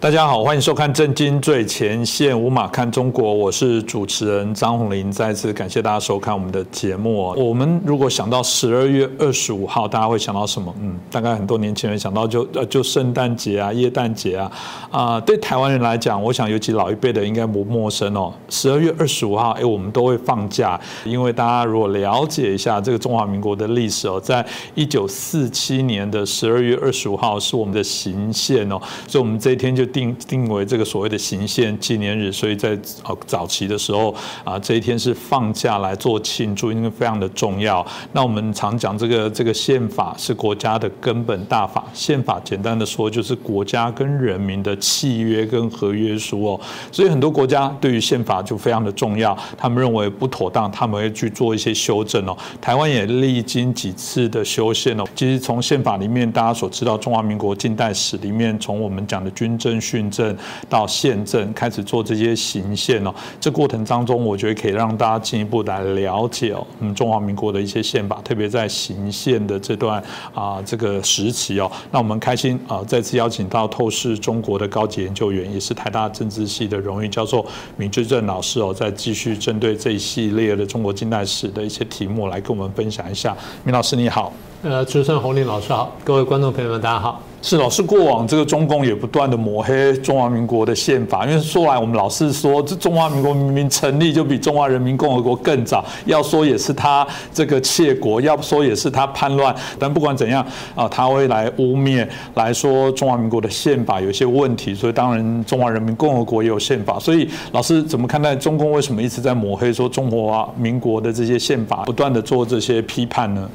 大家好，欢迎收看《震惊最前线》，无马看中国，我是主持人张宏林。再次感谢大家收看我们的节目。我们如果想到十二月二十五号，大家会想到什么？嗯，大概很多年轻人想到就呃就圣诞节啊、耶诞节啊啊。对台湾人来讲，我想尤其老一辈的应该不陌生哦。十二月二十五号，哎，我们都会放假，因为大家如果了解一下这个中华民国的历史哦，在一九四七年的十二月二十五号是我们的行宪哦，所以我们这一天就。定定为这个所谓的行宪纪念日，所以在呃早期的时候啊，这一天是放假来做庆祝，因为非常的重要。那我们常讲这个这个宪法是国家的根本大法，宪法简单的说就是国家跟人民的契约跟合约书哦。所以很多国家对于宪法就非常的重要，他们认为不妥当，他们会去做一些修正哦。台湾也历经几次的修宪哦。其实从宪法里面大家所知道，中华民国近代史里面，从我们讲的军政。训政到宪政，开始做这些行宪哦。这过程当中，我觉得可以让大家进一步来了解哦，我们中华民国的一些宪法，特别在行宪的这段啊这个时期哦。那我们开心啊，再次邀请到透视中国的高级研究员，也是台大政治系的荣誉教授闵志正老师哦，再继续针对这一系列的中国近代史的一些题目来跟我们分享一下。闵老师你好，呃，主持人洪林老师好，各位观众朋友们大家好。是老师，过往这个中共也不断的抹黑中华民国的宪法，因为说来我们老是说，这中华民国明明成立就比中华人民共和国更早，要说也是他这个窃国，要说也是他叛乱，但不管怎样啊，他会来污蔑，来说中华民国的宪法有些问题，所以当然中华人民共和国也有宪法，所以老师怎么看待中共为什么一直在抹黑说中华民国的这些宪法，不断的做这些批判呢？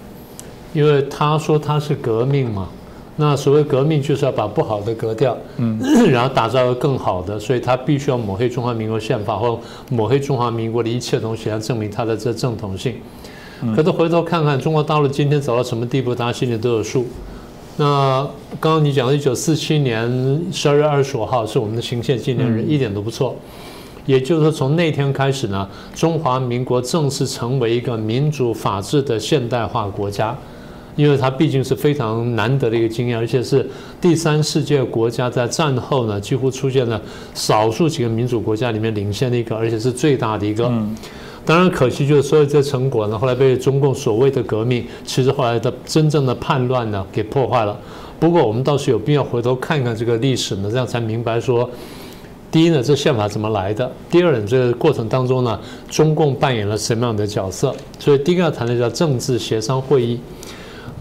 因为他说他是革命嘛。那所谓革命就是要把不好的革掉，嗯，然后打造更好的，所以他必须要抹黑中华民国宪法或抹黑中华民国的一切东西来证明他的这正统性。可是回头看看中国大陆今天走到什么地步，大家心里都有数。那刚刚你讲的一九四七年十二月二十五号是我们的行宪纪念日，一点都不错。也就是说，从那天开始呢，中华民国正式成为一个民主法治的现代化国家。因为它毕竟是非常难得的一个经验，而且是第三世界国家在战后呢，几乎出现了少数几个民主国家里面领先的一个，而且是最大的一个。当然可惜就是所有这成果呢，后来被中共所谓的革命，其实后来的真正的叛乱呢给破坏了。不过我们倒是有必要回头看看这个历史呢，这样才明白说，第一呢，这宪法怎么来的；第二呢，这个过程当中呢，中共扮演了什么样的角色。所以第一个要谈的叫政治协商会议。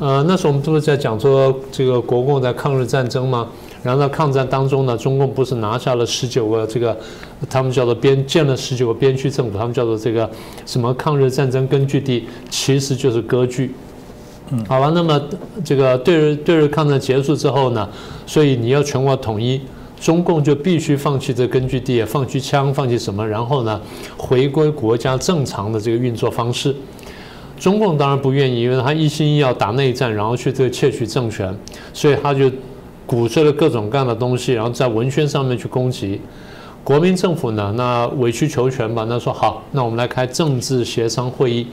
呃，那时候我们不是在讲说这个国共在抗日战争吗？然后在抗战当中呢，中共不是拿下了十九个这个，他们叫做边建了十九个边区政府，他们叫做这个什么抗日战争根据地，其实就是割据。嗯，好吧，那么这个对日对日抗战结束之后呢，所以你要全国统一，中共就必须放弃这根据地，放弃枪，放弃什么，然后呢，回归国家正常的这个运作方式。中共当然不愿意，因为他一心一要打内战，然后去这个窃取政权，所以他就鼓吹了各种各样的东西，然后在文宣上面去攻击国民政府呢。那委曲求全吧，那说好，那我们来开政治协商会议。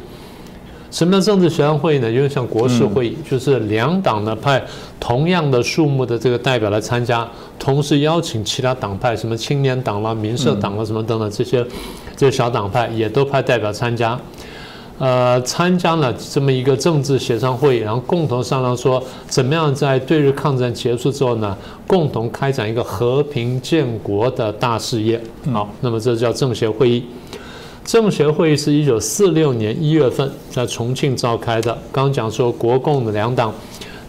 什么叫政治协商会议呢？就是像国事会议，就是两党呢派同样的数目的这个代表来参加，同时邀请其他党派，什么青年党啦、民社党啊什么等等这些这些小党派也都派代表参加。呃，参加了这么一个政治协商会议，然后共同商量说，怎么样在对日抗战结束之后呢，共同开展一个和平建国的大事业。好，那么这叫政协会议。政协会议是一九四六年一月份在重庆召开的。刚讲说国共的两党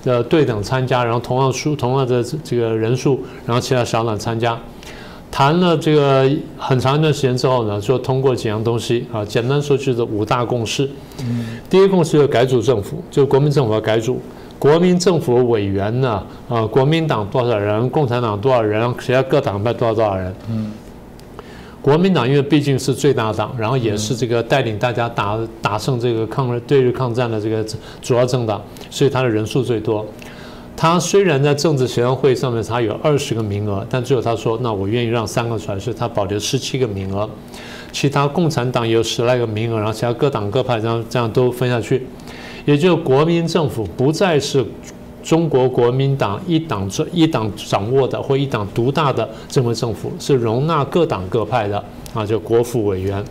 的对等参加，然后同样数同样的这个人数，然后其他小党参加。谈了这个很长一段时间之后呢，就通过几样东西啊，简单说就是五大共识。第一个共识是改组政府，就国民政府要改组，国民政府委员呢，啊，国民党多少人，共产党多少人，其他各党派多少多少人。嗯。国民党因为毕竟是最大党，然后也是这个带领大家打打胜这个抗日对日抗战的这个主要政党，所以他的人数最多。他虽然在政治协商会上面他有二十个名额，但最后他说：“那我愿意让三个出来，所以他保留十七个名额。其他共产党有十来个名额，然后其他各党各派这样这样都分下去，也就国民政府不再是中国国民党一党一党掌握的或一党独大的这么政府，是容纳各党各派的啊，就国府委员。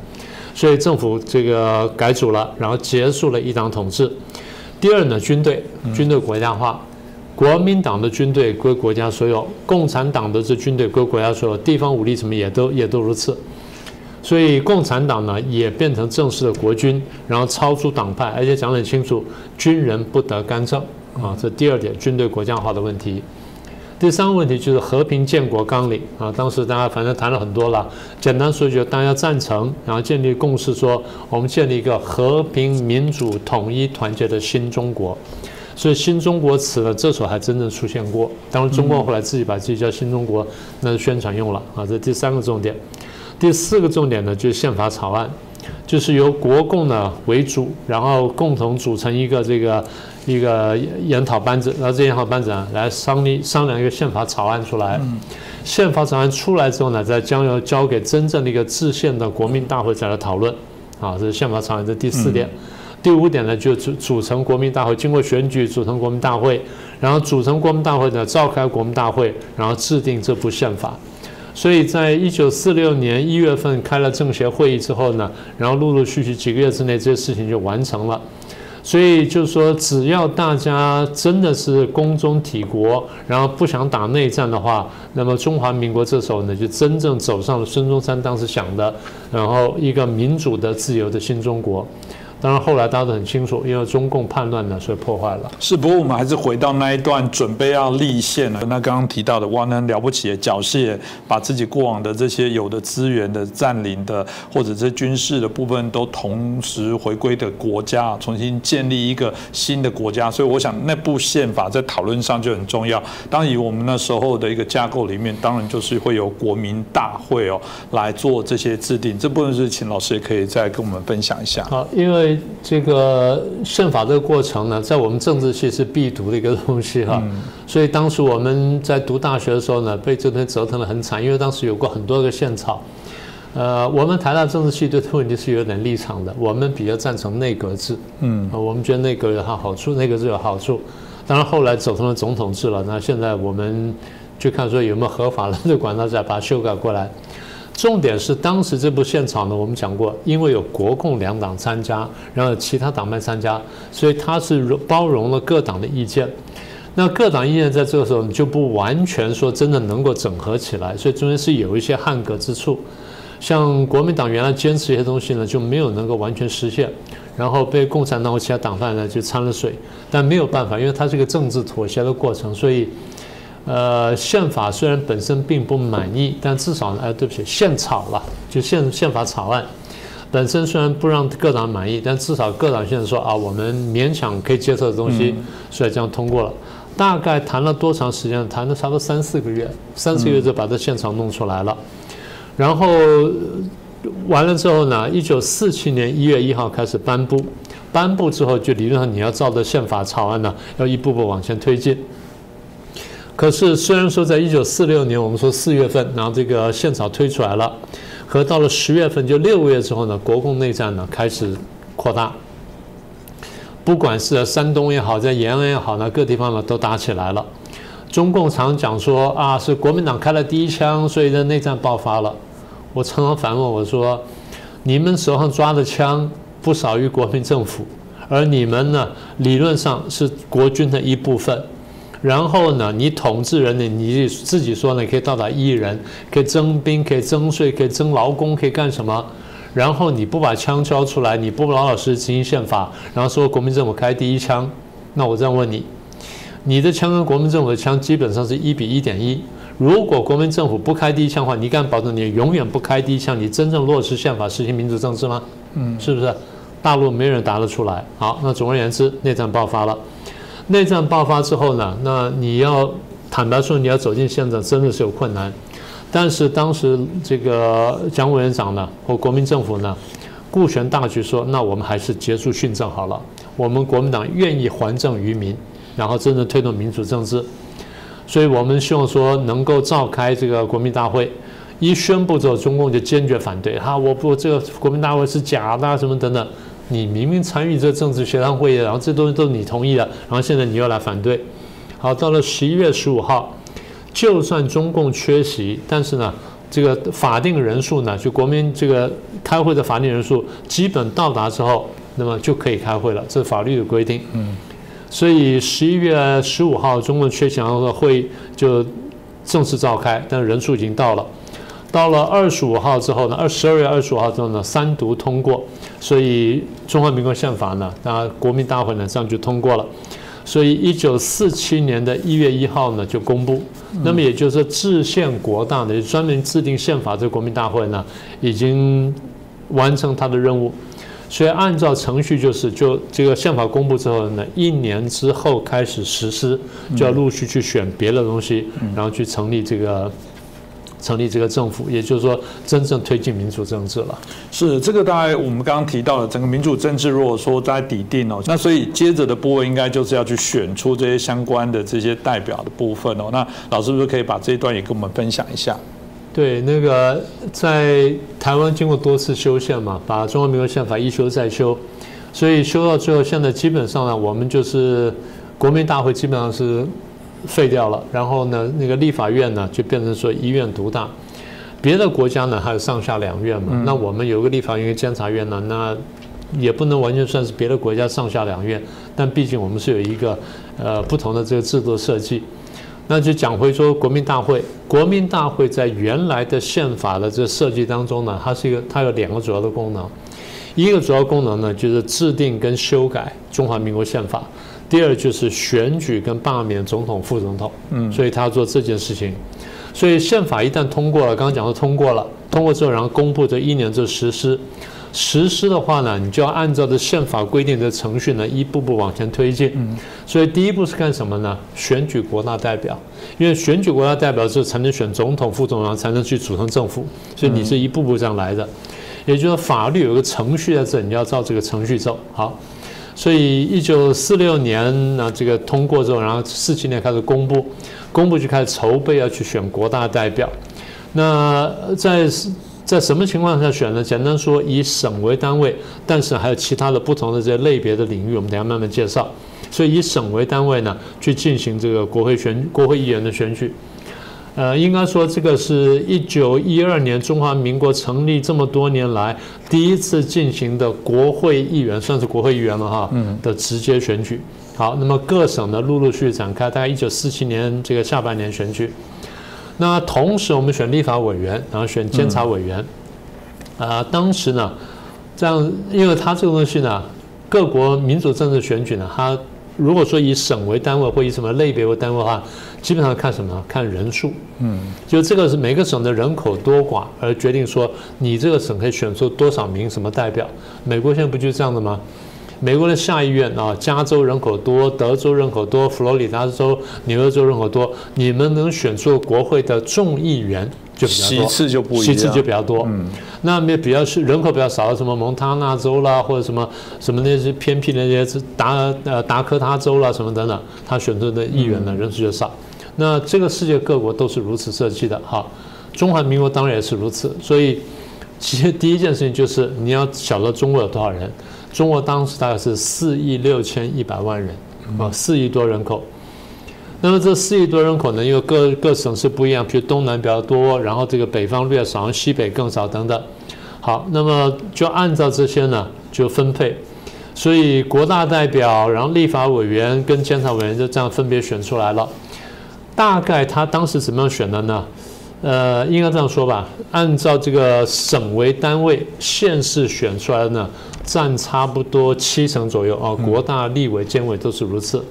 所以政府这个改组了，然后结束了一党统治。第二呢，军队军队国家化，国民党的军队归国家所有，共产党的这军队归国家所有，地方武力什么也都也都如此。所以共产党呢也变成正式的国军，然后超出党派，而且讲得很清楚，军人不得干政啊。这第二点，军队国家化的问题。第三个问题就是和平建国纲领啊，当时大家反正谈了很多了。简单说，就大家赞成，然后建立共识，说我们建立一个和平、民主、统一、团结的新中国。所以“新中国”词呢，这时候还真正出现过。当然，中共后来自己把自己叫“新中国”，那是宣传用了啊。这第三个重点。第四个重点呢，就是宪法草案，就是由国共呢为主，然后共同组成一个这个。一个研讨班子，然后这研讨班子啊来商议商量一个宪法草案出来。宪法草案出来之后呢，再将要交给真正的一个制宪的国民大会再来讨论。啊，这是宪法草案的第四点。第五点呢，就组组成国民大会，经过选举组成国民大会，然后组成国民大会呢召开国民大会，然后制定这部宪法。所以在一九四六年一月份开了政协会议之后呢，然后陆陆续续几个月之内，这些事情就完成了。所以就是说，只要大家真的是公中体国，然后不想打内战的话，那么中华民国这时候呢，就真正走上了孙中山当时想的，然后一个民主的、自由的新中国。当然，后来大家都很清楚，因为中共叛乱呢，所以破坏了。是，不过我们还是回到那一段准备要立宪了。那刚刚提到的，哇，那了不起的缴械，把自己过往的这些有的资源的占领的，或者这军事的部分都同时回归的国家，重新建立一个新的国家。所以，我想那部宪法在讨论上就很重要。当以我们那时候的一个架构里面，当然就是会有国民大会哦来做这些制定。这部分是请老师也可以再跟我们分享一下。好，因为。这个宪法这个过程呢，在我们政治系是必读的一个东西哈，所以当时我们在读大学的时候呢，被这边折腾的很惨，因为当时有过很多个宪草。呃，我们台大政治系对这个问题是有点立场的，我们比较赞成内阁制，嗯，我们觉得内阁有它好处，内阁制有好处。当然后来走成了总统制了，那现在我们就看说有没有合法的就管它再把它修改过来。重点是当时这部现场呢，我们讲过，因为有国共两党参加，然后其他党派参加，所以它是包容了各党的意见。那各党意见在这个时候你就不完全说真的能够整合起来，所以中间是有一些汉格之处。像国民党原来坚持一些东西呢，就没有能够完全实现，然后被共产党和其他党派呢就掺了水，但没有办法，因为它是一个政治妥协的过程，所以。呃，宪法虽然本身并不满意，但至少呢，哎，对不起，宪草了，就宪宪法草案本身虽然不让各党满意，但至少各党现在说啊，我们勉强可以接受的东西，所以这样通过了。大概谈了多长时间？谈了差不多三四个月，三四个月就把这宪草弄出来了。然后完了之后呢，一九四七年一月一号开始颁布，颁布之后就理论上你要照着宪法草案呢，要一步步往前推进。可是，虽然说在一九四六年，我们说四月份，然后这个宪草推出来了，和到了十月份，就六个月之后呢，国共内战呢开始扩大。不管是山东也好，在延安也好呢，各地方呢都打起来了。中共常讲说啊，是国民党开了第一枪，所以呢内战爆发了。我常常反问我说，你们手上抓的枪不少于国民政府，而你们呢，理论上是国军的一部分。然后呢，你统治人呢，你自己说呢，可以到达一亿人，可以征兵，可以征税，可以征劳工，可以干什么？然后你不把枪交出来，你不老老实实执行宪法，然后说国民政府开第一枪，那我这样问你，你的枪跟国民政府的枪基本上是一比一点一。如果国民政府不开第一枪的话，你敢保证你永远不开第一枪？你真正落实宪法，实行民主政治吗？嗯，是不是？大陆没人答得出来。好，那总而言之，内战爆发了。内战爆发之后呢，那你要坦白说，你要走进现场真的是有困难。但是当时这个蒋委员长呢，或国民政府呢，顾全大局，说那我们还是结束训政好了。我们国民党愿意还政于民，然后真正推动民主政治。所以我们希望说能够召开这个国民大会。一宣布之后，中共就坚决反对，哈，我不这个国民大会是假的，什么等等。你明明参与这政治协商会议，然后这东西都是你同意的，然后现在你又来反对，好，到了十一月十五号，就算中共缺席，但是呢，这个法定人数呢，就国民这个开会的法定人数基本到达之后，那么就可以开会了，这是法律的规定。嗯，所以十一月十五号中共缺席的会议就正式召开，但人数已经到了。到了二十五号之后呢，二十二月二十五号之后呢，三读通过，所以中华民国宪法呢，那国民大会呢这样就通过了。所以一九四七年的一月一号呢就公布，那么也就是说制宪国大的专门制定宪法这个国民大会呢已经完成它的任务，所以按照程序就是就这个宪法公布之后呢，一年之后开始实施，就要陆续去选别的东西，然后去成立这个。成立这个政府，也就是说，真正推进民主政治了。是这个，大概我们刚刚提到了整个民主政治，如果说在底定哦，那所以接着的部分应该就是要去选出这些相关的这些代表的部分哦。那老师是不是可以把这一段也跟我们分享一下？对，那个在台湾经过多次修宪嘛，把中华民国宪法一修再修，所以修到最后，现在基本上呢，我们就是国民大会基本上是。废掉了，然后呢，那个立法院呢就变成说一院独大，别的国家呢还有上下两院嘛，那我们有个立法院、一个监察院呢，那也不能完全算是别的国家上下两院，但毕竟我们是有一个呃不同的这个制度设计。那就讲回说国民大会，国民大会在原来的宪法的这设计当中呢，它是一个它有两个主要的功能，一个主要功能呢就是制定跟修改中华民国宪法。第二就是选举跟罢免总统、副总统，嗯，所以他要做这件事情。所以宪法一旦通过了，刚刚讲的通过了，通过之后然后公布这一年就实施。实施的话呢，你就要按照这宪法规定的程序呢，一步步往前推进。嗯，所以第一步是干什么呢？选举国大代表，因为选举国大代表之后才能选总统、副总统，才能去组成政府。所以你是一步步这样来的，也就是法律有个程序在这，你要照这个程序走。好。所以，一九四六年呢，这个通过之后，然后四七年开始公布，公布就开始筹备要去选国大代表。那在在什么情况下选呢？简单说，以省为单位，但是还有其他的不同的这些类别的领域，我们等下慢慢介绍。所以以省为单位呢，去进行这个国会选国会议员的选举。呃，应该说这个是一九一二年中华民国成立这么多年来第一次进行的国会议员，算是国会议员了哈。嗯。的直接选举。好，那么各省呢陆陆续续展开，大概一九四七年这个下半年选举。那同时我们选立法委员，然后选监察委员。啊，当时呢，这样，因为它这个东西呢，各国民主政治选举呢，它如果说以省为单位或以什么类别为单位的话。基本上看什么？看人数。嗯，就这个是每个省的人口多寡而决定说你这个省可以选出多少名什么代表。美国现在不就是这样的吗？美国的下议院啊，加州人口多，德州人口多，佛罗里达州、纽约州人口多，你们能选出国会的众议员就比较多，其次就不一样，其次就比较多。嗯，那么比较是人口比较少的什么蒙塔纳州啦，或者什么什么那些偏僻的那些达呃达科他州啦什么等等，他选出的议员呢人数就少。那这个世界各国都是如此设计的，哈，中华民国当然也是如此。所以，其实第一件事情就是你要晓得中国有多少人。中国当时大概是四亿六千一百万人，啊，四亿多人口。那么这四亿多人口呢，因为各各省市不一样，比如东南比较多，然后这个北方略少，西北更少等等。好，那么就按照这些呢就分配。所以国大代表，然后立法委员跟监察委员就这样分别选出来了。大概他当时怎么样选的呢？呃，应该这样说吧，按照这个省为单位，县市选出来的呢，占差不多七成左右啊。国大、立委、监委都是如此。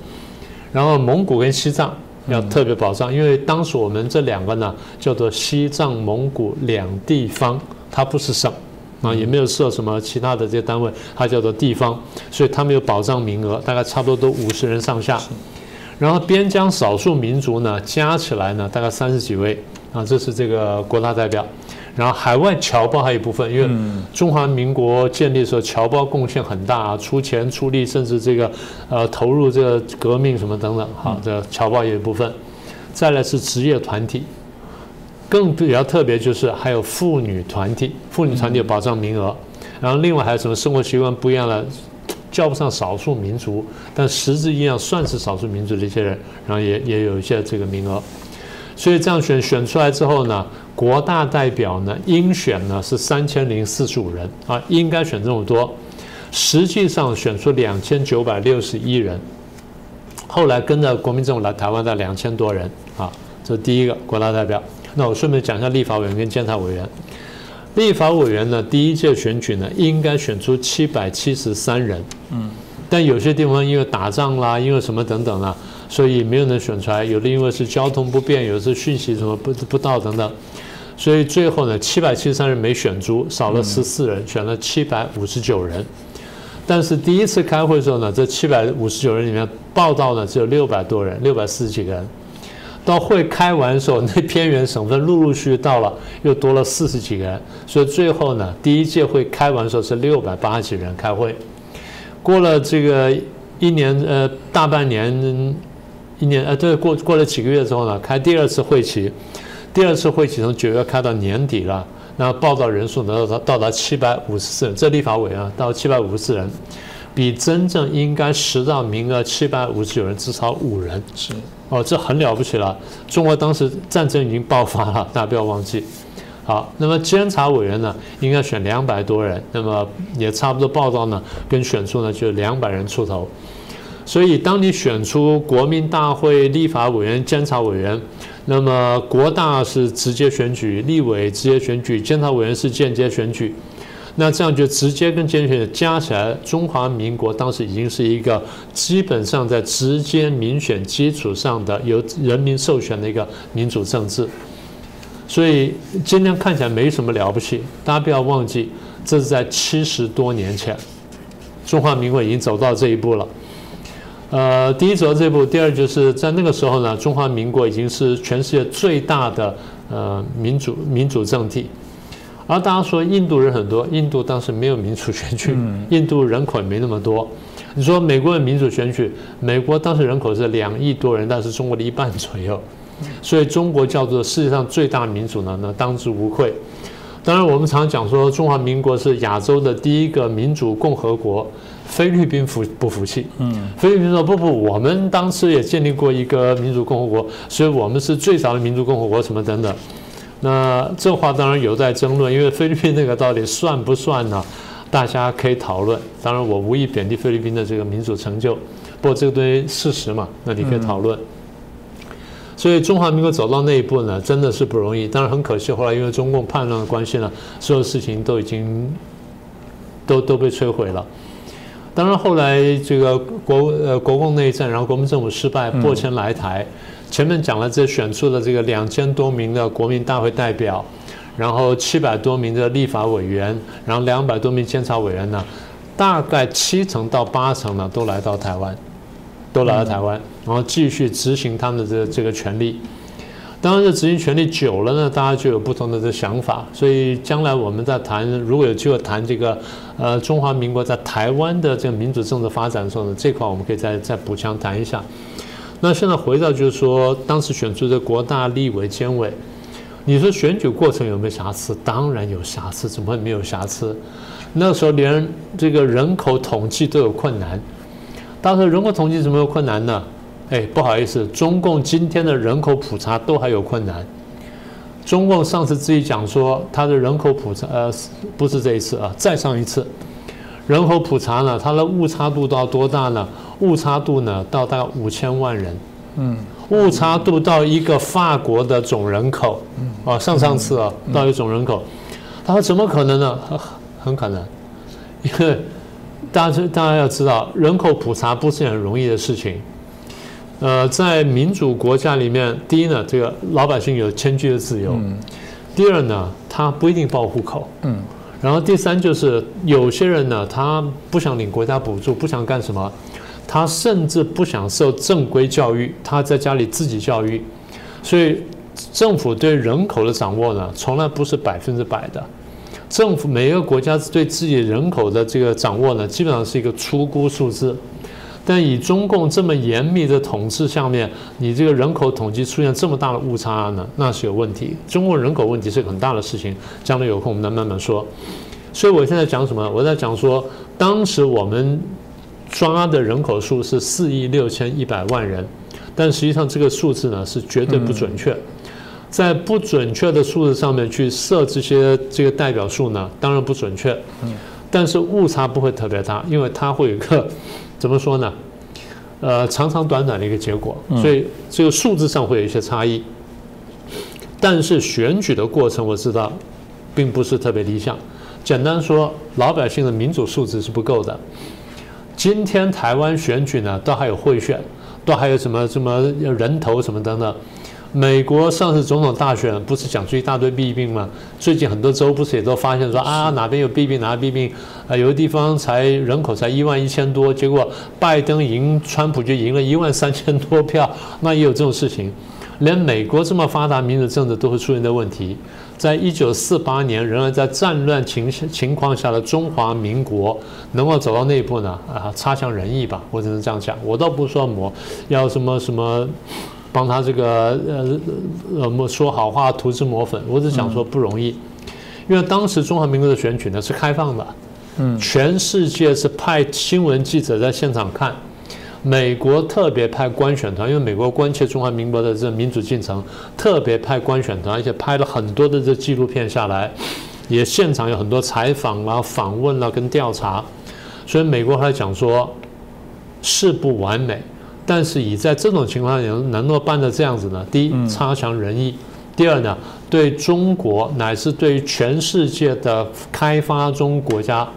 然后蒙古跟西藏要特别保障，因为当时我们这两个呢叫做西藏、蒙古两地方，它不是省啊，也没有设什么其他的这些单位，它叫做地方，所以他们有保障名额，大概差不多都五十人上下。然后边疆少数民族呢，加起来呢大概三十几位啊，这是这个国大代表。然后海外侨胞还有一部分，因为中华民国建立的时候，侨胞贡献很大啊，出钱出力，甚至这个呃投入这个革命什么等等，好，这侨胞也有一部分。再来是职业团体，更比较特别就是还有妇女团体，妇女团体有保障名额。然后另外还有什么生活习惯不一样的？叫不上少数民族，但实质一样算是少数民族的一些人，然后也也有一些这个名额。所以这样选选出来之后呢，国大代表呢应选呢是三千零四十五人啊，应该选这么多，实际上选出两千九百六十一人。后来跟着国民政府来台湾的两千多人啊，这是第一个国大代表。那我顺便讲一下立法委员跟监察委员。立法委员呢，第一届选举呢，应该选出七百七十三人。嗯。但有些地方因为打仗啦，因为什么等等啦，所以没有能选出来。有的因为是交通不便，有的是讯息什么不不到等等，所以最后呢，七百七十三人没选出，少了十四人，选了七百五十九人。但是第一次开会的时候呢，这七百五十九人里面报道呢只有六百多人，六百四十几个人。到会开完的时候，那偏远省份陆陆续续到了，又多了四十几个人，所以最后呢，第一届会开完的时候是六百八十几人开会。过了这个一年呃大半年一年呃对过过了几个月之后呢，开第二次会期，第二次会期从九月开到年底了，那报道人数呢到到达七百五十四人，这立法委啊到七百五十四人，比真正应该实到名额七百五十九人至少五人是。哦，这很了不起了！中国当时战争已经爆发了，大家不要忘记。好，那么监察委员呢，应该选两百多人，那么也差不多报道呢，跟选出呢就两百人出头。所以，当你选出国民大会立法委员、监察委员，那么国大是直接选举，立委直接选举，监察委员是间接选举。那这样就直接跟监选加起来，中华民国当时已经是一个基本上在直接民选基础上的由人民授权的一个民主政治，所以今天看起来没什么了不起。大家不要忘记，这是在七十多年前，中华民国已经走到这一步了。呃，第一走到这一步，第二就是在那个时候呢，中华民国已经是全世界最大的呃民主民主政体。而大家说印度人很多，印度当时没有民主选举，印度人口也没那么多。你说美国的民主选举，美国当时人口是两亿多人，但是中国的一半左右，所以中国叫做世界上最大民主呢，那当之无愧。当然，我们常讲说中华民国是亚洲的第一个民主共和国，菲律宾服不服气？嗯，菲律宾说不不，我们当时也建立过一个民主共和国，所以我们是最早的民主共和国，什么等等。那这话当然有待争论，因为菲律宾那个到底算不算呢？大家可以讨论。当然，我无意贬低菲律宾的这个民主成就，不过这个东西事实嘛，那你可以讨论。所以中华民国走到那一步呢，真的是不容易。当然很可惜，后来因为中共叛乱的关系呢，所有事情都已经都都被摧毁了。当然后来这个国呃国共内战，然后国民政府失败，破迁来台。前面讲了，这选出的这个两千多名的国民大会代表，然后七百多名的立法委员，然后两百多名监察委员呢，大概七成到八成呢都来到台湾，都来到台湾，然后继续执行他们的这这个权利。当然，这执行权力久了呢，大家就有不同的这想法。所以将来我们在谈，如果有机会谈这个，呃，中华民国在台湾的这个民主政治发展的时候呢，这块我们可以再再补强谈一下。那现在回到就是说，当时选出的国大立委监委，你说选举过程有没有瑕疵？当然有瑕疵，怎么会没有瑕疵？那时候连这个人口统计都有困难。当时人口统计怎么有困难呢？哎，不好意思，中共今天的人口普查都还有困难。中共上次自己讲说，他的人口普查，呃，不是这一次啊，再上一次，人口普查呢，它的误差度到多大呢？误差度呢，到大概五千万人，嗯，误差度到一个法国的总人口，嗯，啊，上上次啊，到一个总人口，他说怎么可能呢？很可能，因为大家大家要知道，人口普查不是很容易的事情。呃，在民主国家里面，第一呢，这个老百姓有迁居的自由；第二呢，他不一定报户口，嗯，然后第三就是有些人呢，他不想领国家补助，不想干什么。他甚至不想受正规教育，他在家里自己教育，所以政府对人口的掌握呢，从来不是百分之百的。政府每一个国家对自己人口的这个掌握呢，基本上是一个粗估数字。但以中共这么严密的统治下面，你这个人口统计出现这么大的误差呢，那是有问题。中国人口问题是很大的事情，将来有空我们再慢慢说。所以我现在讲什么？我在讲说，当时我们。抓的人口数是四亿六千一百万人，但实际上这个数字呢是绝对不准确，在不准确的数字上面去设这些这个代表数呢，当然不准确，但是误差不会特别大，因为它会有一个怎么说呢？呃，长长短短的一个结果，所以这个数字上会有一些差异。但是选举的过程我知道，并不是特别理想。简单说，老百姓的民主素质是不够的。今天台湾选举呢，都还有贿选，都还有什么什么人头什么等等。美国上次总统大选不是讲出一大堆弊病吗？最近很多州不是也都发现说啊哪边有弊病哪弊病啊，有的地方才人口才一万一千多，结果拜登赢川普就赢了一万三千多票，那也有这种事情。连美国这么发达民主政治都会出现的问题，在一九四八年仍然在战乱情情况下的中华民国能够走到那一步呢？啊，差强人意吧，我只能这样讲。我倒不说抹要什么什么。帮他这个呃呃说好话涂脂抹粉，我只想说不容易，因为当时中华民国的选举呢是开放的，嗯，全世界是派新闻记者在现场看，美国特别派官选团，因为美国关切中华民国的这民主进程，特别派官选团，而且拍了很多的这纪录片下来，也现场有很多采访啊、访问啊跟调查，所以美国还讲说事不完美。但是以在这种情况下能能够办的这样子呢？第一，差强人意；第二呢，对中国乃至对于全世界的开发中国家，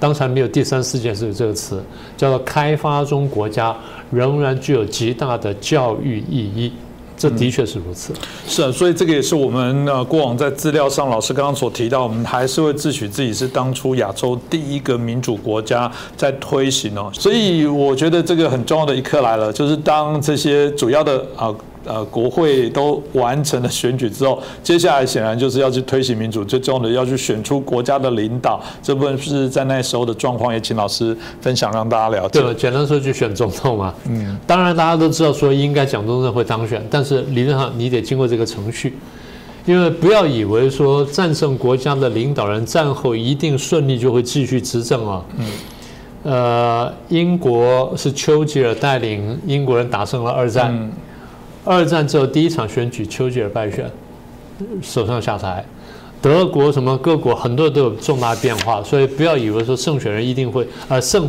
当然没有第三世界是这个词，叫做开发中国家，仍然具有极大的教育意义。这的确是如此，是啊，所以这个也是我们呃过往在资料上老师刚刚所提到，我们还是会自诩自己是当初亚洲第一个民主国家在推行哦，所以我觉得这个很重要的一刻来了，就是当这些主要的啊。呃，国会都完成了选举之后，接下来显然就是要去推行民主，最重要的要去选出国家的领导。这部分是在那时候的状况，也请老师分享让大家了解。对，简单说就选总统嘛。嗯，当然大家都知道说应该蒋中正会当选，但是理论上你得经过这个程序，因为不要以为说战胜国家的领导人战后一定顺利就会继续执政啊。嗯。呃，英国是丘吉尔带领英国人打胜了二战。二战之后第一场选举，丘吉尔败选，首相下台。德国什么各国很多都有重大变化，所以不要以为说胜选人一定会呃胜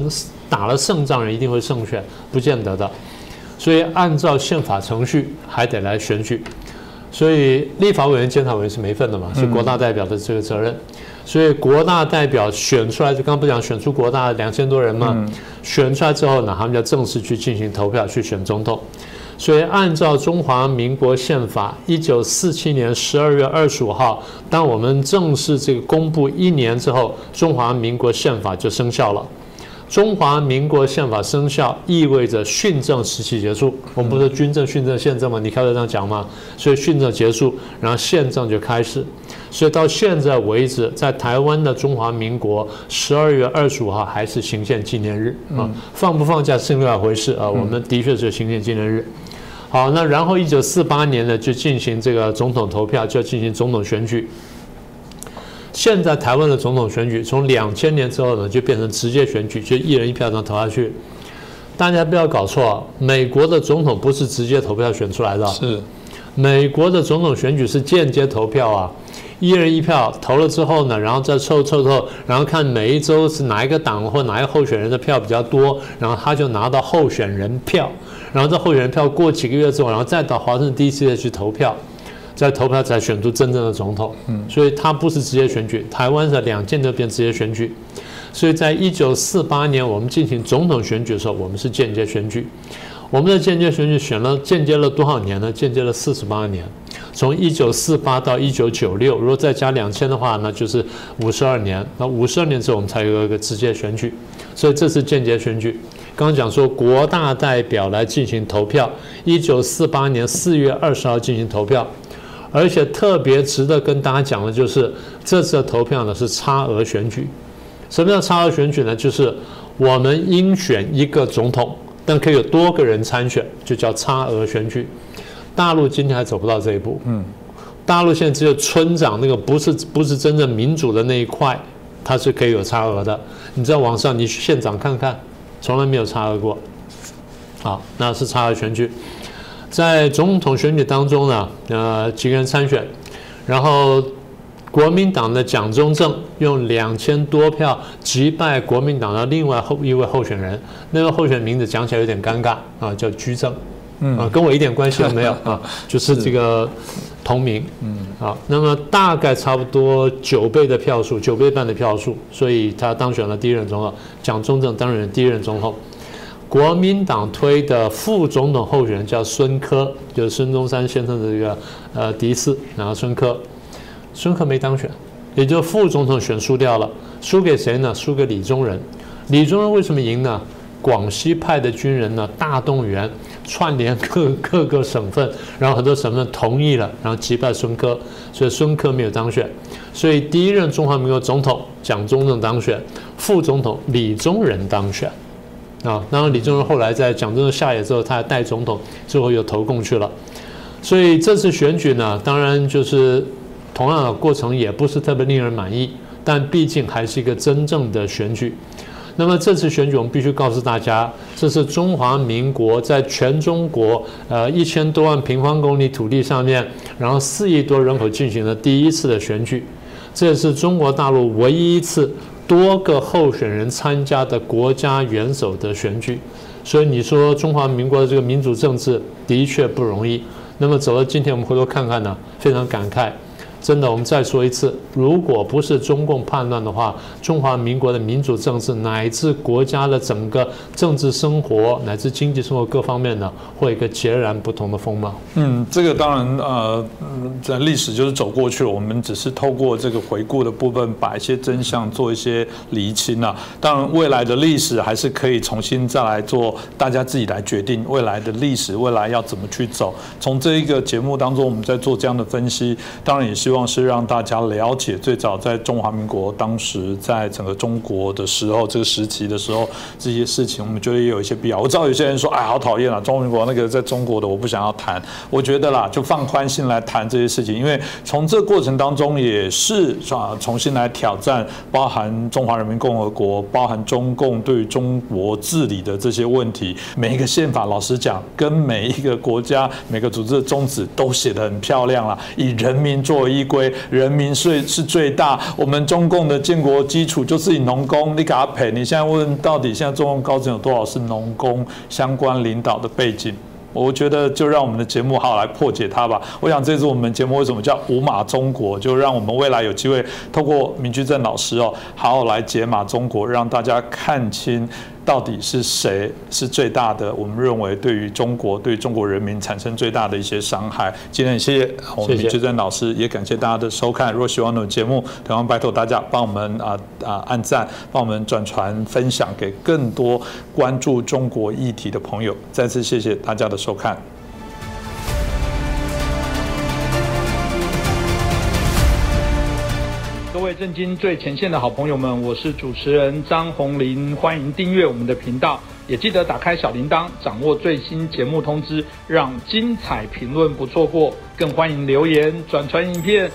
打了胜仗人一定会胜选，不见得的。所以按照宪法程序还得来选举。所以立法委员、监察委员是没份的嘛，是国大代表的这个责任。所以国大代表选出来，就刚刚不讲选出国大两千多人嘛，选出来之后呢，他们就正式去进行投票去选总统。所以，按照中华民国宪法，一九四七年十二月二十五号，当我们正式这个公布一年之后，中华民国宪法就生效了。中华民国宪法生效，意味着训政时期结束。我们不是军政、训政、宪政吗？你开头这样讲吗？所以训政结束，然后宪政就开始。所以到现在为止，在台湾的中华民国十二月二十五号还是行宪纪念日啊，放不放假是另外一回事啊。我们的确是行宪纪念日。好，那然后一九四八年呢，就进行这个总统投票，就要进行总统选举。现在台湾的总统选举，从两千年之后呢，就变成直接选举，就一人一票这样投下去。大家不要搞错，美国的总统不是直接投票选出来的，是美国的总统选举是间接投票啊。一人一票投了之后呢，然后再凑凑凑，然后看每一周是哪一个党或哪一个候选人的票比较多，然后他就拿到候选人票，然后这候选人票过几个月之后，然后再到华盛顿 D.C. 去投票，再投票才选出真正的总统。嗯，所以他不是直接选举，台湾的两届都变直接选举，所以在一九四八年我们进行总统选举的时候，我们是间接选举。我们的间接选举选了间接了多少年呢？间接了四十八年，从一九四八到一九九六，如果再加两千的话，那就是五十二年。那五十二年之后，我们才有一个直接选举，所以这是间接选举。刚刚讲说国大代表来进行投票，一九四八年四月二十号进行投票，而且特别值得跟大家讲的就是这次的投票呢是差额选举。什么叫差额选举呢？就是我们应选一个总统。但可以有多个人参选，就叫差额选举。大陆今天还走不到这一步。嗯，大陆现在只有村长那个不是不是真正民主的那一块，它是可以有差额的。你在网上你去县长看看，从来没有差额过。好，那是差额选举。在总统选举当中呢，呃，几个人参选，然后国民党的蒋中正用两千多票击败国民党的另外后一位候选人，那位候选名字讲起来有点尴尬啊，叫居正，嗯啊，跟我一点关系都没有 啊，就是这个同名，嗯，好，那么大概差不多九倍的票数，九倍半的票数，所以他当选了第一任总统，蒋中正当选第一任总统。国民党推的副总统候选人叫孙科，就是孙中山先生的这个呃嫡嗣，然后孙科，孙科没当选，也就副总统选输掉了，输给谁呢？输给李宗仁。李宗仁为什么赢呢？广西派的军人呢大动员，串联各各个省份，然后很多省份同意了，然后击败孙科，所以孙科没有当选。所以第一任中华民国总统蒋中正当选，副总统李宗仁当选。啊，当然李宗仁后来在蒋中正下野之后，他还代总统，最后又投共去了。所以这次选举呢，当然就是同样的过程也不是特别令人满意，但毕竟还是一个真正的选举。那么这次选举，我们必须告诉大家，这是中华民国在全中国呃一千多万平方公里土地上面，然后四亿多人口进行的第一次的选举，这也是中国大陆唯一一次。多个候选人参加的国家元首的选举，所以你说中华民国的这个民主政治的确不容易。那么走到今天，我们回头看看呢，非常感慨。真的，我们再说一次，如果不是中共叛乱的话，中华民国的民主政治乃至国家的整个政治生活乃至经济生活各方面呢，会一个截然不同的风貌。嗯，这个当然呃，在历史就是走过去了，我们只是透过这个回顾的部分，把一些真相做一些厘清了。当然，未来的历史还是可以重新再来做，大家自己来决定未来的历史未来要怎么去走。从这一个节目当中，我们在做这样的分析，当然也希望。希望是让大家了解，最早在中华民国当时在整个中国的时候，这个时期的时候，这些事情，我们觉得也有一些必要。我知道有些人说，哎，好讨厌啊，中华民国那个在中国的，我不想要谈。我觉得啦，就放宽心来谈这些事情，因为从这过程当中也是啊，重新来挑战，包含中华人民共和国，包含中共对于中国治理的这些问题。每一个宪法，老实讲，跟每一个国家、每个组织的宗旨都写得很漂亮了，以人民作为归人民税是最大，我们中共的建国基础就是以农工，你给他赔。你现在问到底现在中共高层有多少是农工相关领导的背景？我觉得就让我们的节目好好来破解它吧。我想这次我们节目为什么叫五马中国，就让我们未来有机会透过明居正老师哦，好好来解码中国，让大家看清。到底是谁是最大的？我们认为对于中国、对中国人民产生最大的一些伤害。今天谢谢我们志珍老师，也感谢大家的收看。如果喜欢我们的节目，同样拜托大家帮我们啊啊按赞，帮我们转传分享给更多关注中国议题的朋友。再次谢谢大家的收看。震惊最前线的好朋友们，我是主持人张宏林，欢迎订阅我们的频道，也记得打开小铃铛，掌握最新节目通知，让精彩评论不错过。更欢迎留言转传影片。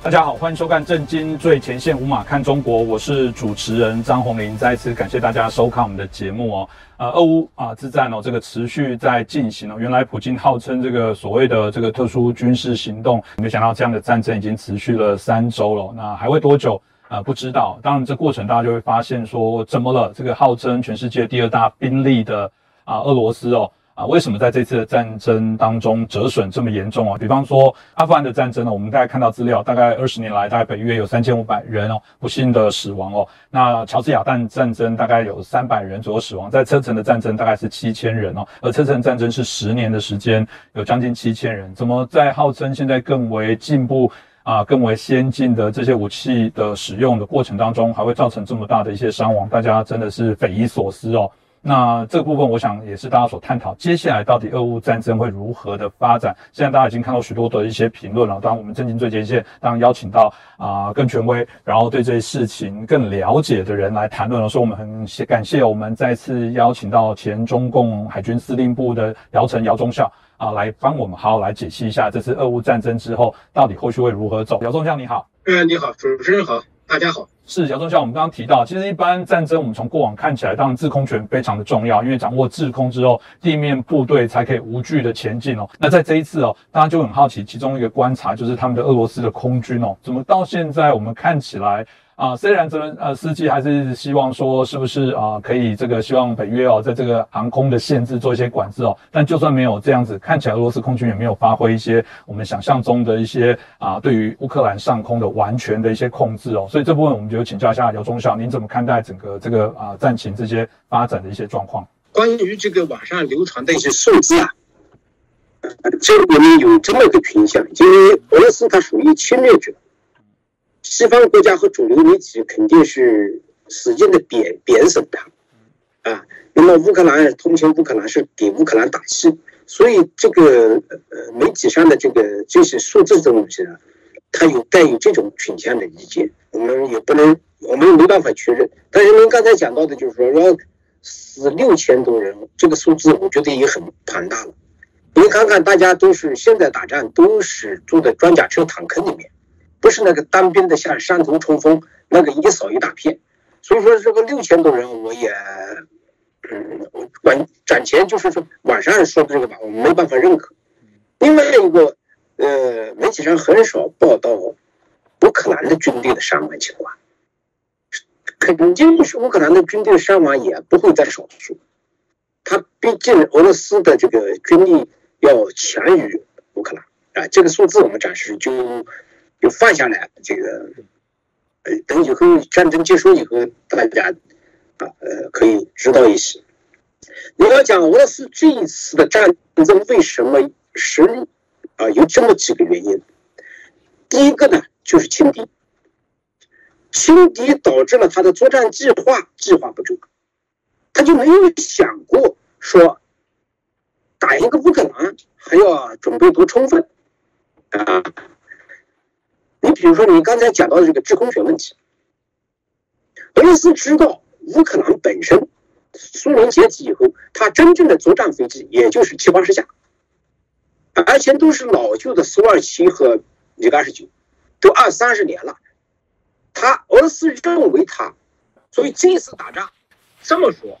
大家好，欢迎收看《震惊最前线》，无马看中国，我是主持人张宏林。再次感谢大家收看我们的节目哦。呃，俄乌啊之战哦，这个持续在进行哦。原来普京号称这个所谓的这个特殊军事行动，没想到这样的战争已经持续了三周了。那还会多久？呃，不知道。当然，这过程大家就会发现说，怎么了？这个号称全世界第二大兵力的啊俄罗斯哦。啊，为什么在这次的战争当中折损这么严重啊？比方说阿富汗的战争呢，我们大概看到资料，大概二十年来，大概北约有三千五百人哦，不幸的死亡哦。那乔治亚旦战争大概有三百人左右死亡，在车臣的战争大概是七千人哦，而车臣战争是十年的时间，有将近七千人。怎么在号称现在更为进步啊、更为先进的这些武器的使用的过程当中，还会造成这么大的一些伤亡？大家真的是匪夷所思哦。那这个部分，我想也是大家所探讨，接下来到底俄乌战争会如何的发展？现在大家已经看到许多的一些评论了。当然，我们正经最前线，当然邀请到啊更权威，然后对这些事情更了解的人来谈论了。说，我们很谢感谢我们再次邀请到前中共海军司令部的姚晨姚中校啊，来帮我们好好来解析一下这次俄乌战争之后到底后续会如何走。姚中校你好，哎，你好，主持人好。大家好。是姚中校，我们刚刚提到，其实一般战争，我们从过往看起来，当然制空权非常的重要，因为掌握制空之后，地面部队才可以无惧的前进哦。那在这一次哦，大家就很好奇，其中一个观察就是他们的俄罗斯的空军哦，怎么到现在我们看起来。啊，虽然泽伦呃司机还是希望说，是不是啊可以这个希望北约哦，在这个航空的限制做一些管制哦，但就算没有这样子，看起来俄罗斯空军也没有发挥一些我们想象中的一些啊对于乌克兰上空的完全的一些控制哦，所以这部分我们就请教一下姚中校，您怎么看待整个这个啊战情这些发展的一些状况？关于这个网上流传的一些数字啊，这里面有这么一个倾向，因为俄罗斯它属于侵略者。西方国家和主流媒体肯定是使劲的贬贬损他，啊，那么乌克兰同情乌克兰是给乌克兰打气，所以这个呃媒体上的这个这些数字这东西呢，它有带有这种倾向的意见，我们也不能，我们没办法确认。但是您刚才讲到的，就是说要死六千多人，这个数字我觉得也很庞大了。您看看，大家都是现在打仗都是坐在装甲车、坦克里面。不是那个单兵的，像山头冲锋那个一扫一大片，所以说这个六千多人，我也，嗯，管暂且就是说网上说的这个吧，我没办法认可。另外一个，呃，媒体上很少报道乌克兰的军队的伤亡情况，肯定是乌克兰的军队伤亡也不会在少数。他毕竟俄罗斯的这个军力要强于乌克兰啊，这个数字我们暂时就。就放下来，这个，呃，等以后战争结束以后，大家啊，呃，可以知道一些。你要讲俄罗斯这一次的战争为什么失利啊？有这么几个原因。第一个呢，就是轻敌，轻敌导致了他的作战计划计划不周，他就没有想过说打一个乌克兰还要准备多充分啊。你比如说，你刚才讲到的这个制空权问题，俄罗斯知道乌克兰本身，苏联解体以后，它真正的作战飞机也就是七八十架，而且都是老旧的苏二七和米格二十九，都二三十年了。他俄罗斯认为他，所以这一次打仗，这么说，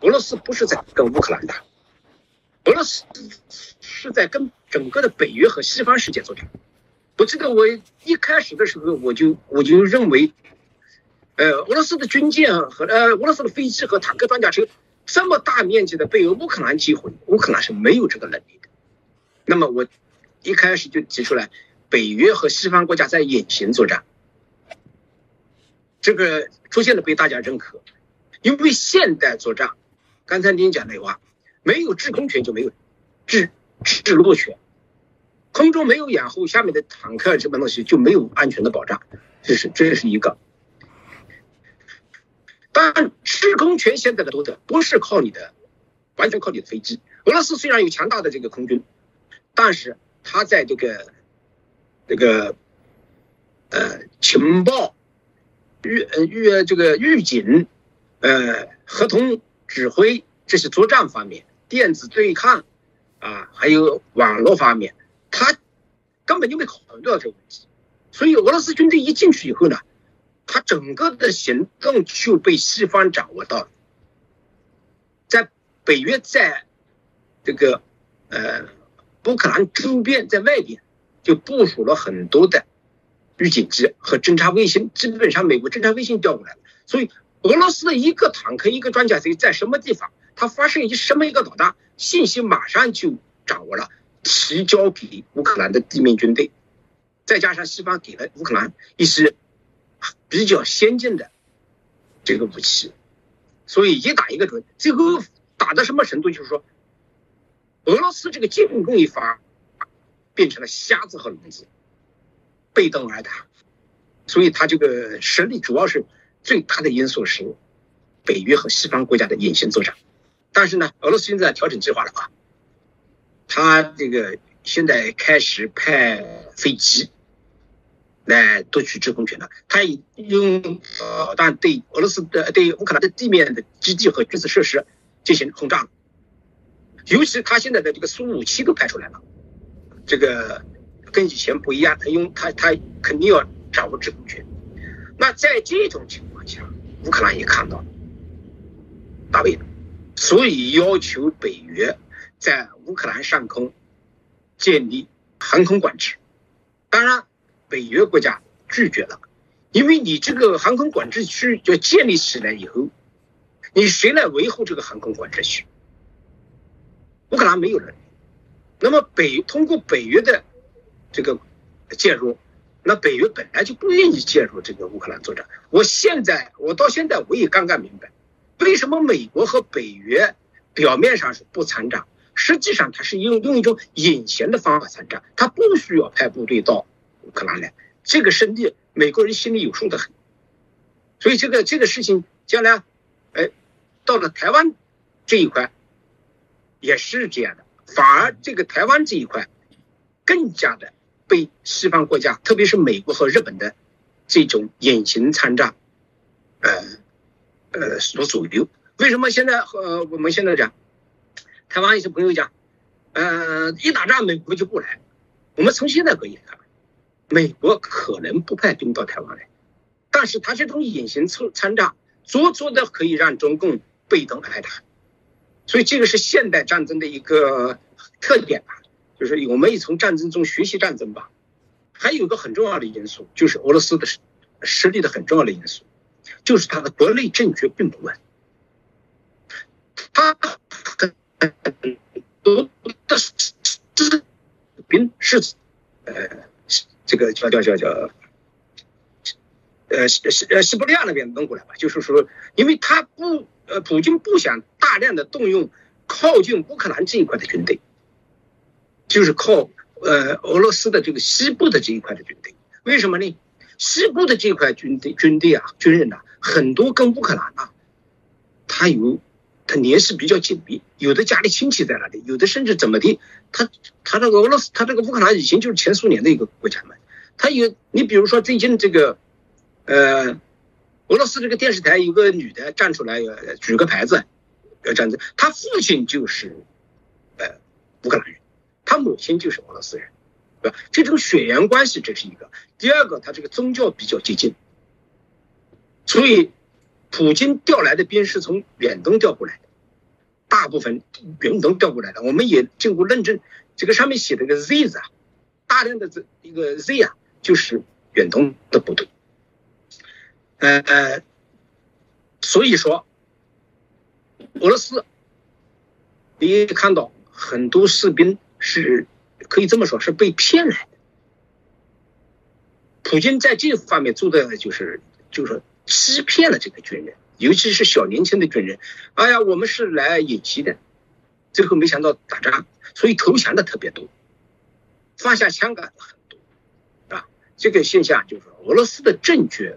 俄罗斯不是在跟乌克兰打，俄罗斯是在跟整个的北约和西方世界作战。我记得我一开始的时候，我就我就认为，呃，俄罗斯的军舰和呃俄罗斯的飞机和坦克装甲车这么大面积的被乌克兰击毁，乌克兰是没有这个能力的。那么我一开始就提出来，北约和西方国家在隐形作战，这个出现了被大家认可，因为现代作战，刚才您讲那话，没有制空权就没有制制落权。空中没有掩护，下面的坦克这帮东西就没有安全的保障，这是这是一个。当然，制空权现在的夺得不是靠你的，完全靠你的飞机。俄罗斯虽然有强大的这个空军，但是他在这个这个呃情报预呃预这个预警呃合同指挥这些作战方面，电子对抗啊，还有网络方面。他根本就没考虑到这个问题，所以俄罗斯军队一进去以后呢，他整个的行动就被西方掌握到了。在北约在这个呃乌克兰周边，在外边就部署了很多的预警机和侦察卫星，基本上美国侦察卫星调过来了。所以俄罗斯的一个坦克、一个装甲车在什么地方，它发射一什么一个导弹，信息马上就掌握了。提交给乌克兰的地面军队，再加上西方给了乌克兰一些比较先进的这个武器，所以一打一个准。最后打到什么程度？就是说，俄罗斯这个进攻一发变成了瞎子和聋子，被动而打。所以他这个实力主要是最大的因素是北约和西方国家的隐形作战。但是呢，俄罗斯现在调整计划了啊。他这个现在开始派飞机来夺取制空权了。他用导弹对俄罗斯的、对乌克兰的地面的基地和军事设施进行轰炸。尤其他现在的这个苏五七都派出来了，这个跟以前不一样。他用他他肯定要掌握制空权。那在这种情况下，乌克兰也看到了大卫，所以要求北约在乌克兰上空建立航空管制。当然，北约国家拒绝了，因为你这个航空管制区就建立起来以后，你谁来维护这个航空管制区？乌克兰没有人。那么北通过北约的这个介入，那北约本来就不愿意介入这个乌克兰作战。我现在我到现在我也刚刚明白，为什么美国和北约表面上是不参战，实际上他是用用一种隐形的方法参战，他不需要派部队到乌克兰来，这个胜利美国人心里有数的很。所以这个这个事情将来，哎，到了台湾这一块也是这样的。反而这个台湾这一块，更加的被西方国家，特别是美国和日本的这种隐形参战，呃呃所左右。为什么现在和我们现在讲，台湾一些朋友讲，呃一打仗美国就不来。我们从现在可以看，美国可能不派兵到台湾来，但是他这种隐形参参战，足足的可以让中共被动挨打。所以这个是现代战争的一个特点吧，就是我们也从战争中学习战争吧。还有个很重要的因素，就是俄罗斯的实实力的很重要的因素，就是它的国内政局并不稳。他很多的士兵是呃这个叫叫叫叫呃西西呃西伯利亚那边弄过来吧，就是说，因为他不。呃，普京不想大量的动用靠近乌克兰这一块的军队，就是靠呃俄罗斯的这个西部的这一块的军队。为什么呢？西部的这块军队军队啊，军人呐，很多跟乌克兰啊，他有他联系比较紧密，有的家里亲戚在那里，有的甚至怎么的，他他这个俄罗斯，他这个乌克兰以前就是前苏联的一个国家嘛，他有你比如说最近这个呃。俄罗斯这个电视台有个女的站出来，举个牌子，要战争。她父亲就是，呃，乌克兰人，她母亲就是俄罗斯人，对吧？这种血缘关系这是一个。第二个，他这个宗教比较接近，所以普京调来的兵是从远东调过来的，大部分远东调过来的。我们也经过认证，这个上面写的个 Z 字啊，大量的这一个 Z 啊，就是远东的部队。呃，所以说，俄罗斯，你看到很多士兵是可以这么说，是被骗来的。普京在这方面做的就是，就是欺骗了这个军人，尤其是小年轻的军人。哎呀，我们是来演习的，最后没想到打仗，所以投降的特别多，放下枪杆的很多，啊，这个现象就是俄罗斯的政局。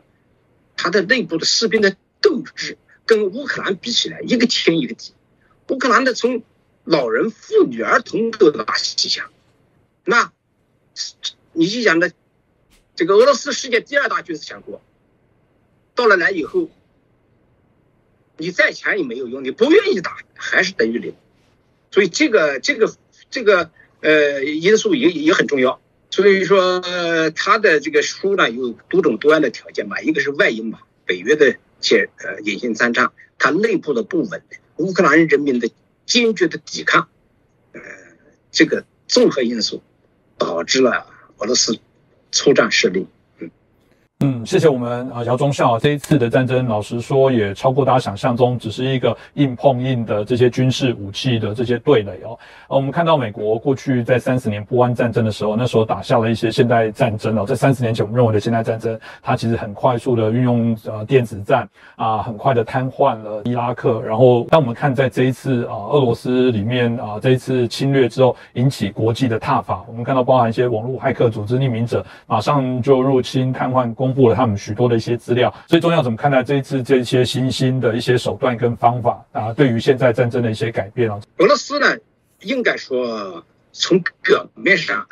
他的内部的士兵的斗志跟乌克兰比起来，一个天一个地。乌克兰的从老人、妇女、儿童都打西枪，那你就讲的这个俄罗斯世界第二大军事强国，到了来以后，你再强也没有用，你不愿意打还是等于零。所以这个这个这个呃因素也也很重要。所以说，呃他的这个书呢有多种多样的条件嘛，一个是外因嘛，北约的且呃隐形参战，它内部的不稳，乌克兰人民的坚决的抵抗，呃，这个综合因素导致了俄罗斯出战失利。嗯，谢谢我们啊姚忠孝。这一次的战争，老实说也超过大家想象中，只是一个硬碰硬的这些军事武器的这些对垒哦。我们看到美国过去在三十年波湾战争的时候，那时候打下了一些现代战争哦。在三十年前，我们认为的现代战争，它其实很快速的运用呃电子战啊，很快的瘫痪了伊拉克。然后，当我们看在这一次啊俄罗斯里面啊这一次侵略之后，引起国际的挞伐。我们看到包含一些网络骇客组织匿名者，马上就入侵瘫痪公。公布了他们许多的一些资料，最重要怎么看待这一次这些新兴的一些手段跟方法啊？对于现在战争的一些改变啊？俄罗斯呢，应该说从表面上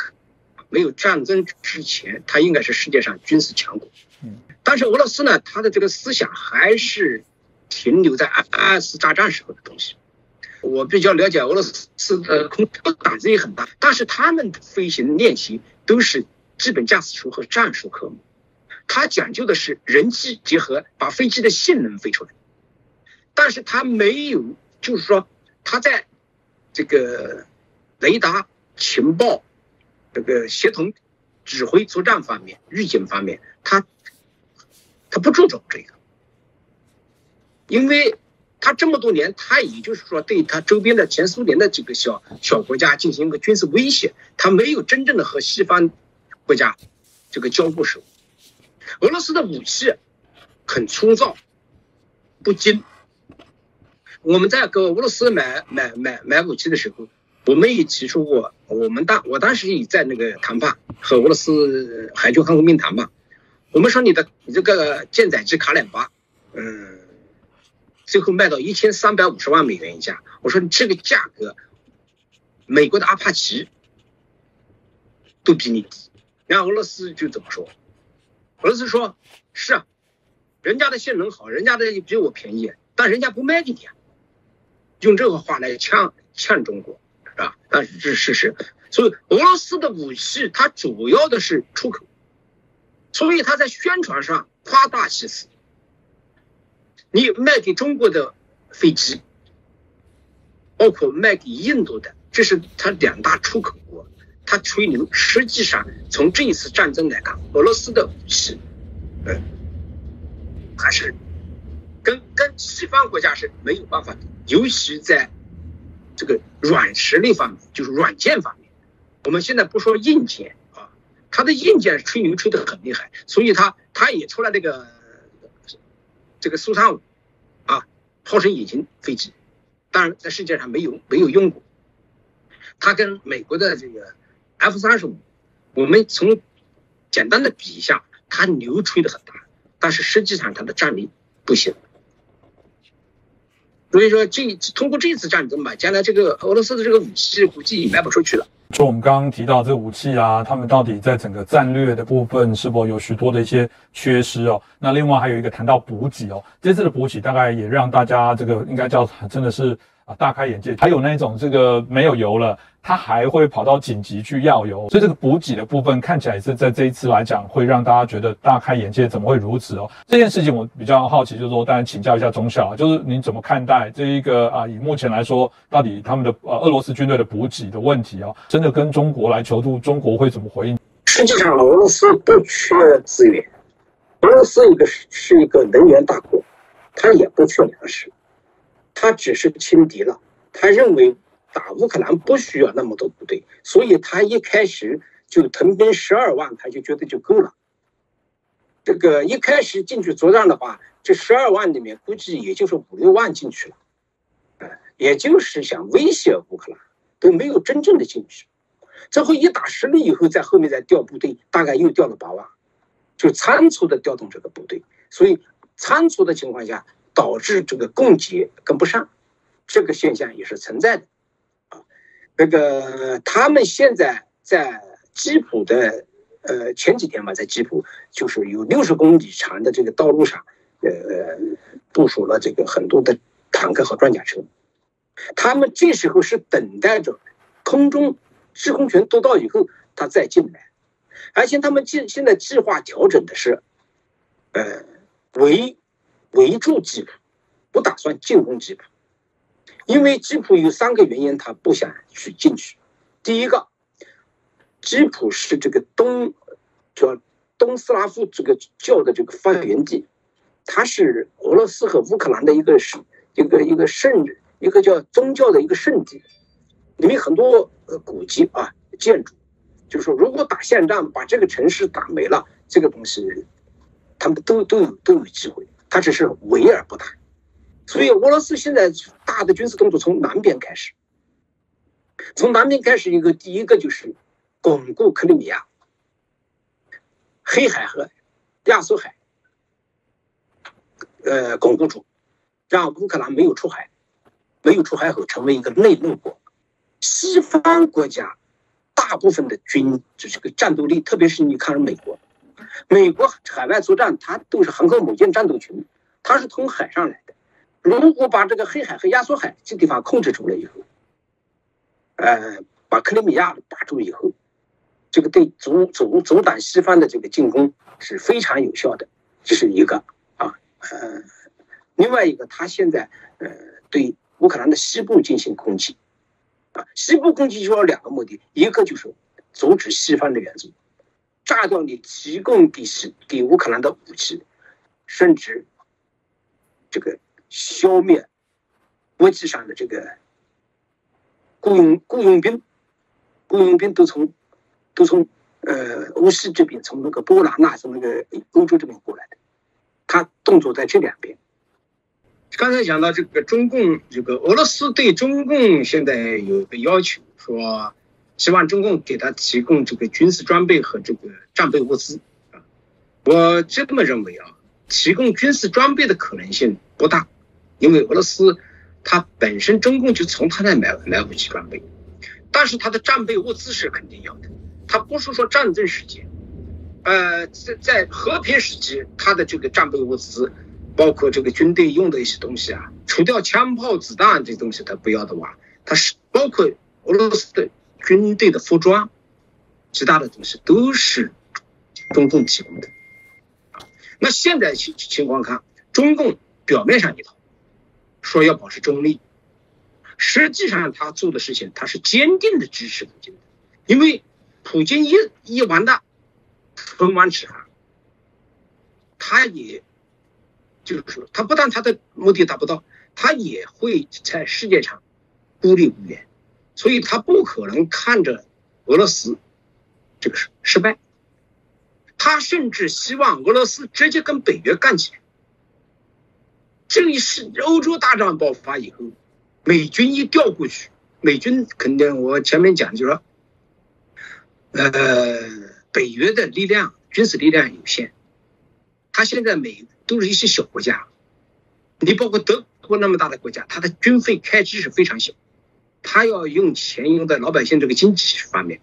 没有战争之前，它应该是世界上军事强国。嗯，但是俄罗斯呢，它的这个思想还是停留在二二次大战时候的东西。我比较了解俄罗斯的空胆子也很大，但是他们的飞行练习都是基本驾驶术和战术科目。它讲究的是人机结合，把飞机的性能飞出来，但是它没有，就是说，它在这个雷达情报、这个协同、指挥作战方面、预警方面，它它不注重这个，因为它这么多年，它也就是说对它周边的前苏联的几个小小国家进行一个军事威胁，它没有真正的和西方国家这个交过手。俄罗斯的武器很粗糙、不精。我们在跟俄罗斯买买买买武器的时候，我们也提出过，我们当我当时也在那个谈判和俄罗斯海军航空兵谈判。我们说你的你这个舰载机卡脸巴，嗯，最后卖到一千三百五十万美元一架。我说你这个价格，美国的阿帕奇都比你低。然后俄罗斯就怎么说？俄罗斯说：“是啊，人家的性能好，人家的比我便宜，但人家不卖给你。”用这个话来呛呛中国，是吧？但是这是事实。所以俄罗斯的武器它主要的是出口，所以他在宣传上夸大其词。你卖给中国的飞机，包括卖给印度的，这是他两大出口。他吹牛，实际上从这一次战争来看，俄罗斯的武器，呃，还是跟跟西方国家是没有办法比，尤其在这个软实力方面，就是软件方面。我们现在不说硬件啊，它的硬件吹牛吹得很厉害，所以它它也出了这个这个苏三五啊，炮声引擎飞机，当然在世界上没有没有用过，它跟美国的这个。F 三十五，我们从简单的比一下，它牛吹的很大，但是实际上它的战力不行。所以说，这通过这次战争吧，将来这个俄罗斯的这个武器估计也卖不出去了。就我们刚刚提到这个武器啊，他们到底在整个战略的部分是否有许多的一些缺失哦？那另外还有一个谈到补给哦，这次的补给大概也让大家这个应该叫真的是。啊，大开眼界！还有那种这个没有油了，他还会跑到紧急去要油，所以这个补给的部分看起来是在这一次来讲，会让大家觉得大开眼界。怎么会如此哦？这件事情我比较好奇，就是说，当然请教一下钟晓，就是您怎么看待这一个啊？以目前来说，到底他们的呃俄罗斯军队的补给的问题哦，真的跟中国来求助，中国会怎么回应？实际上，俄罗斯不缺资源，俄罗斯一个是是一个能源大国，它也不缺粮食。他只是轻敌了，他认为打乌克兰不需要那么多部队，所以他一开始就腾兵十二万，他就觉得就够了。这个一开始进去作战的话，这十二万里面估计也就是五六万进去了，也就是想威胁乌克兰，都没有真正的进去。最后一打失利以后，在后面再调部队，大概又调了八万，就仓促的调动这个部队，所以仓促的情况下。导致这个供给跟不上，这个现象也是存在的，啊，那个他们现在在基辅的，呃，前几天嘛，在基辅就是有六十公里长的这个道路上，呃，部署了这个很多的坦克和装甲车，他们这时候是等待着空中制空权得到以后，他再进来，而且他们计现在计划调整的是，呃，为。围住基辅，不打算进攻基辅，因为基辅有三个原因，他不想去进去。第一个，基辅是这个东叫东斯拉夫这个教的这个发源地，它是俄罗斯和乌克兰的一个是一个一个圣一个叫宗教的一个圣地，里面很多古迹啊建筑，就是说如果打巷战把这个城市打没了，这个东西他们都都有都有机会。他只是围而不打，所以俄罗斯现在大的军事动作从南边开始，从南边开始一个第一个就是巩固克里米亚、黑海和亚速海，呃，巩固住，让乌克兰没有出海，没有出海后成为一个内陆国。西方国家大部分的军就这个战斗力，特别是你看美国。美国海外作战，它都是航空母舰战斗群，它是从海上来的。如果把这个黑海和亚速海这地方控制住了以后，呃，把克里米亚把住以后，这个对阻阻阻挡西方的这个进攻是非常有效的，这是一个啊，呃，另外一个，他现在呃对乌克兰的西部进行攻击，啊，西部攻击就要两个目的，一个就是阻止西方的援助，炸掉你提供给西给乌克兰的武器，甚至这个消灭国际上的这个雇佣雇佣兵，雇佣兵都从。都从呃乌西这边，从那个波兰那从那个欧洲这边过来的，他动作在这两边。刚才讲到这个中共，这个俄罗斯对中共现在有个要求，说希望中共给他提供这个军事装备和这个战备物资啊。我这么认为啊，提供军事装备的可能性不大，因为俄罗斯它本身中共就从他那买买武器装备，但是它的战备物资是肯定要的。他不是说战争时期，呃，在在和平时期，他的这个战备物资，包括这个军队用的一些东西啊，除掉枪炮子弹这东西他不要的话，他是包括俄罗斯的军队的服装，其他的东西都是中共提供的。那现在情情况看，中共表面上一套，说要保持中立，实际上他做的事情，他是坚定的支持普京的，因为。普京一一完蛋，唇亡齿寒，他也就是说，他不但他的目的达不到，他也会在世界上孤立无援，所以他不可能看着俄罗斯这个失失败，他甚至希望俄罗斯直接跟北约干起来。这一是欧洲大战爆发以后，美军一调过去，美军肯定我前面讲就说。呃，北约的力量，军事力量有限，他现在每都是一些小国家，你包括德国那么大的国家，他的军费开支是非常小，他要用钱用在老百姓这个经济方面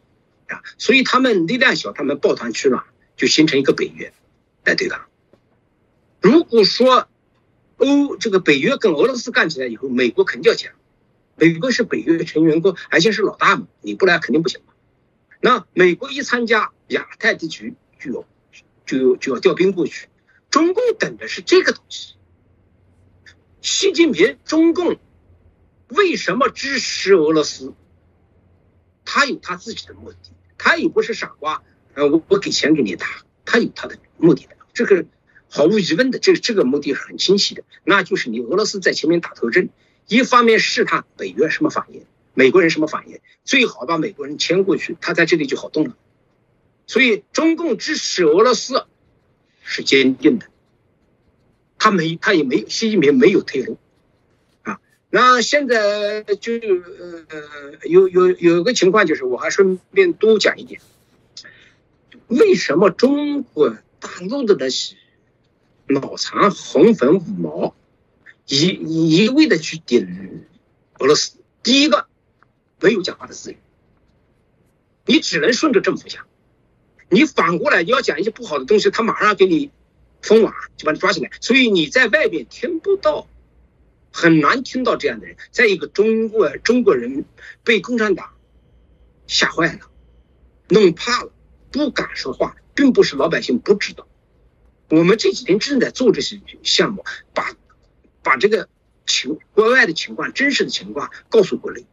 啊，所以他们力量小，他们抱团取暖，就形成一个北约来对抗。如果说欧这个北约跟俄罗斯干起来以后，美国肯定要强，美国是北约成员国，而且是老大嘛，你不来肯定不行嘛。那美国一参加亚太地区，就要就就要调兵过去。中共等的是这个东西。习近平，中共为什么支持俄罗斯？他有他自己的目的，他也不是傻瓜。呃，我我给钱给你打，他有他的目的的。这个毫无疑问的，这这个目的很清晰的，那就是你俄罗斯在前面打头阵，一方面试探北约什么反应。美国人什么反应？最好把美国人牵过去，他在这里就好动了。所以中共支持俄罗斯是坚定的，他没他也没习近平没有退路。那现在就呃有有有个情况就是，我还顺便多讲一点，为什么中国大陆的那些脑残红粉五毛一一味的去顶俄罗斯？第一个。没有讲话的自由，你只能顺着政府讲。你反过来你要讲一些不好的东西，他马上给你封网，就把你抓起来。所以你在外边听不到，很难听到这样的人。再一个，中国中国人被共产党吓坏了，弄怕了，不敢说话，并不是老百姓不知道。我们这几天正在做这些项目，把把这个情国外的情况、真实的情况告诉国内。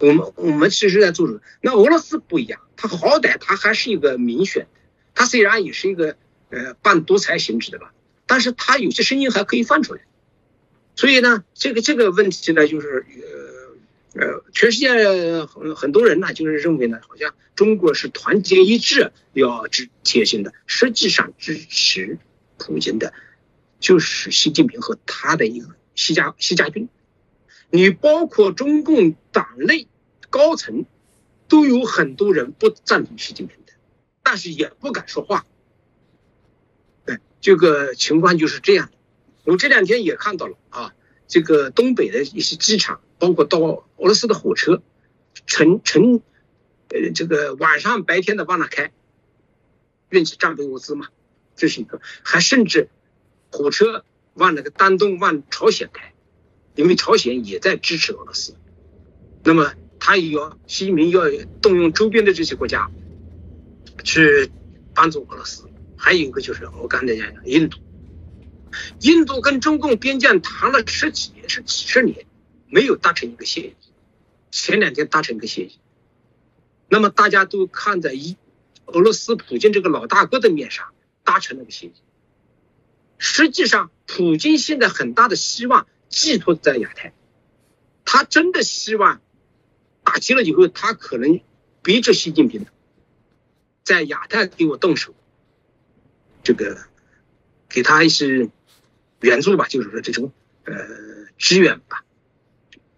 我们我们其实在做着，那俄罗斯不一样，他好歹他还是一个民选的，它虽然也是一个呃半独裁性质的吧，但是他有些声音还可以放出来。所以呢，这个这个问题呢，就是呃呃，全世界很很多人呢，就是认为呢，好像中国是团结一致要支贴心的，实际上支持普京的，就是习近平和他的一个习家习家军。你包括中共党内高层，都有很多人不赞同习近平的，但是也不敢说话。哎，这个情况就是这样的。我这两天也看到了啊，这个东北的一些机场，包括到俄罗斯的火车，乘乘，呃，这个晚上白天的往哪开，运起战备物资嘛，这是一个。还甚至火车往那个丹东往朝鲜开。因为朝鲜也在支持俄罗斯，那么他也要习近平要动用周边的这些国家，去帮助俄罗斯。还有一个就是我刚才讲的印度，印度跟中共边疆谈了十几年，是几十年，没有达成一个协议。前两天达成一个协议，那么大家都看在一俄罗斯普京这个老大哥的面上达成了个协议。实际上，普京现在很大的希望寄托在亚太，他真的希望打击了以后，他可能逼着习近平在亚太给我动手，这个给他一些援助吧，就是说这种呃支援吧。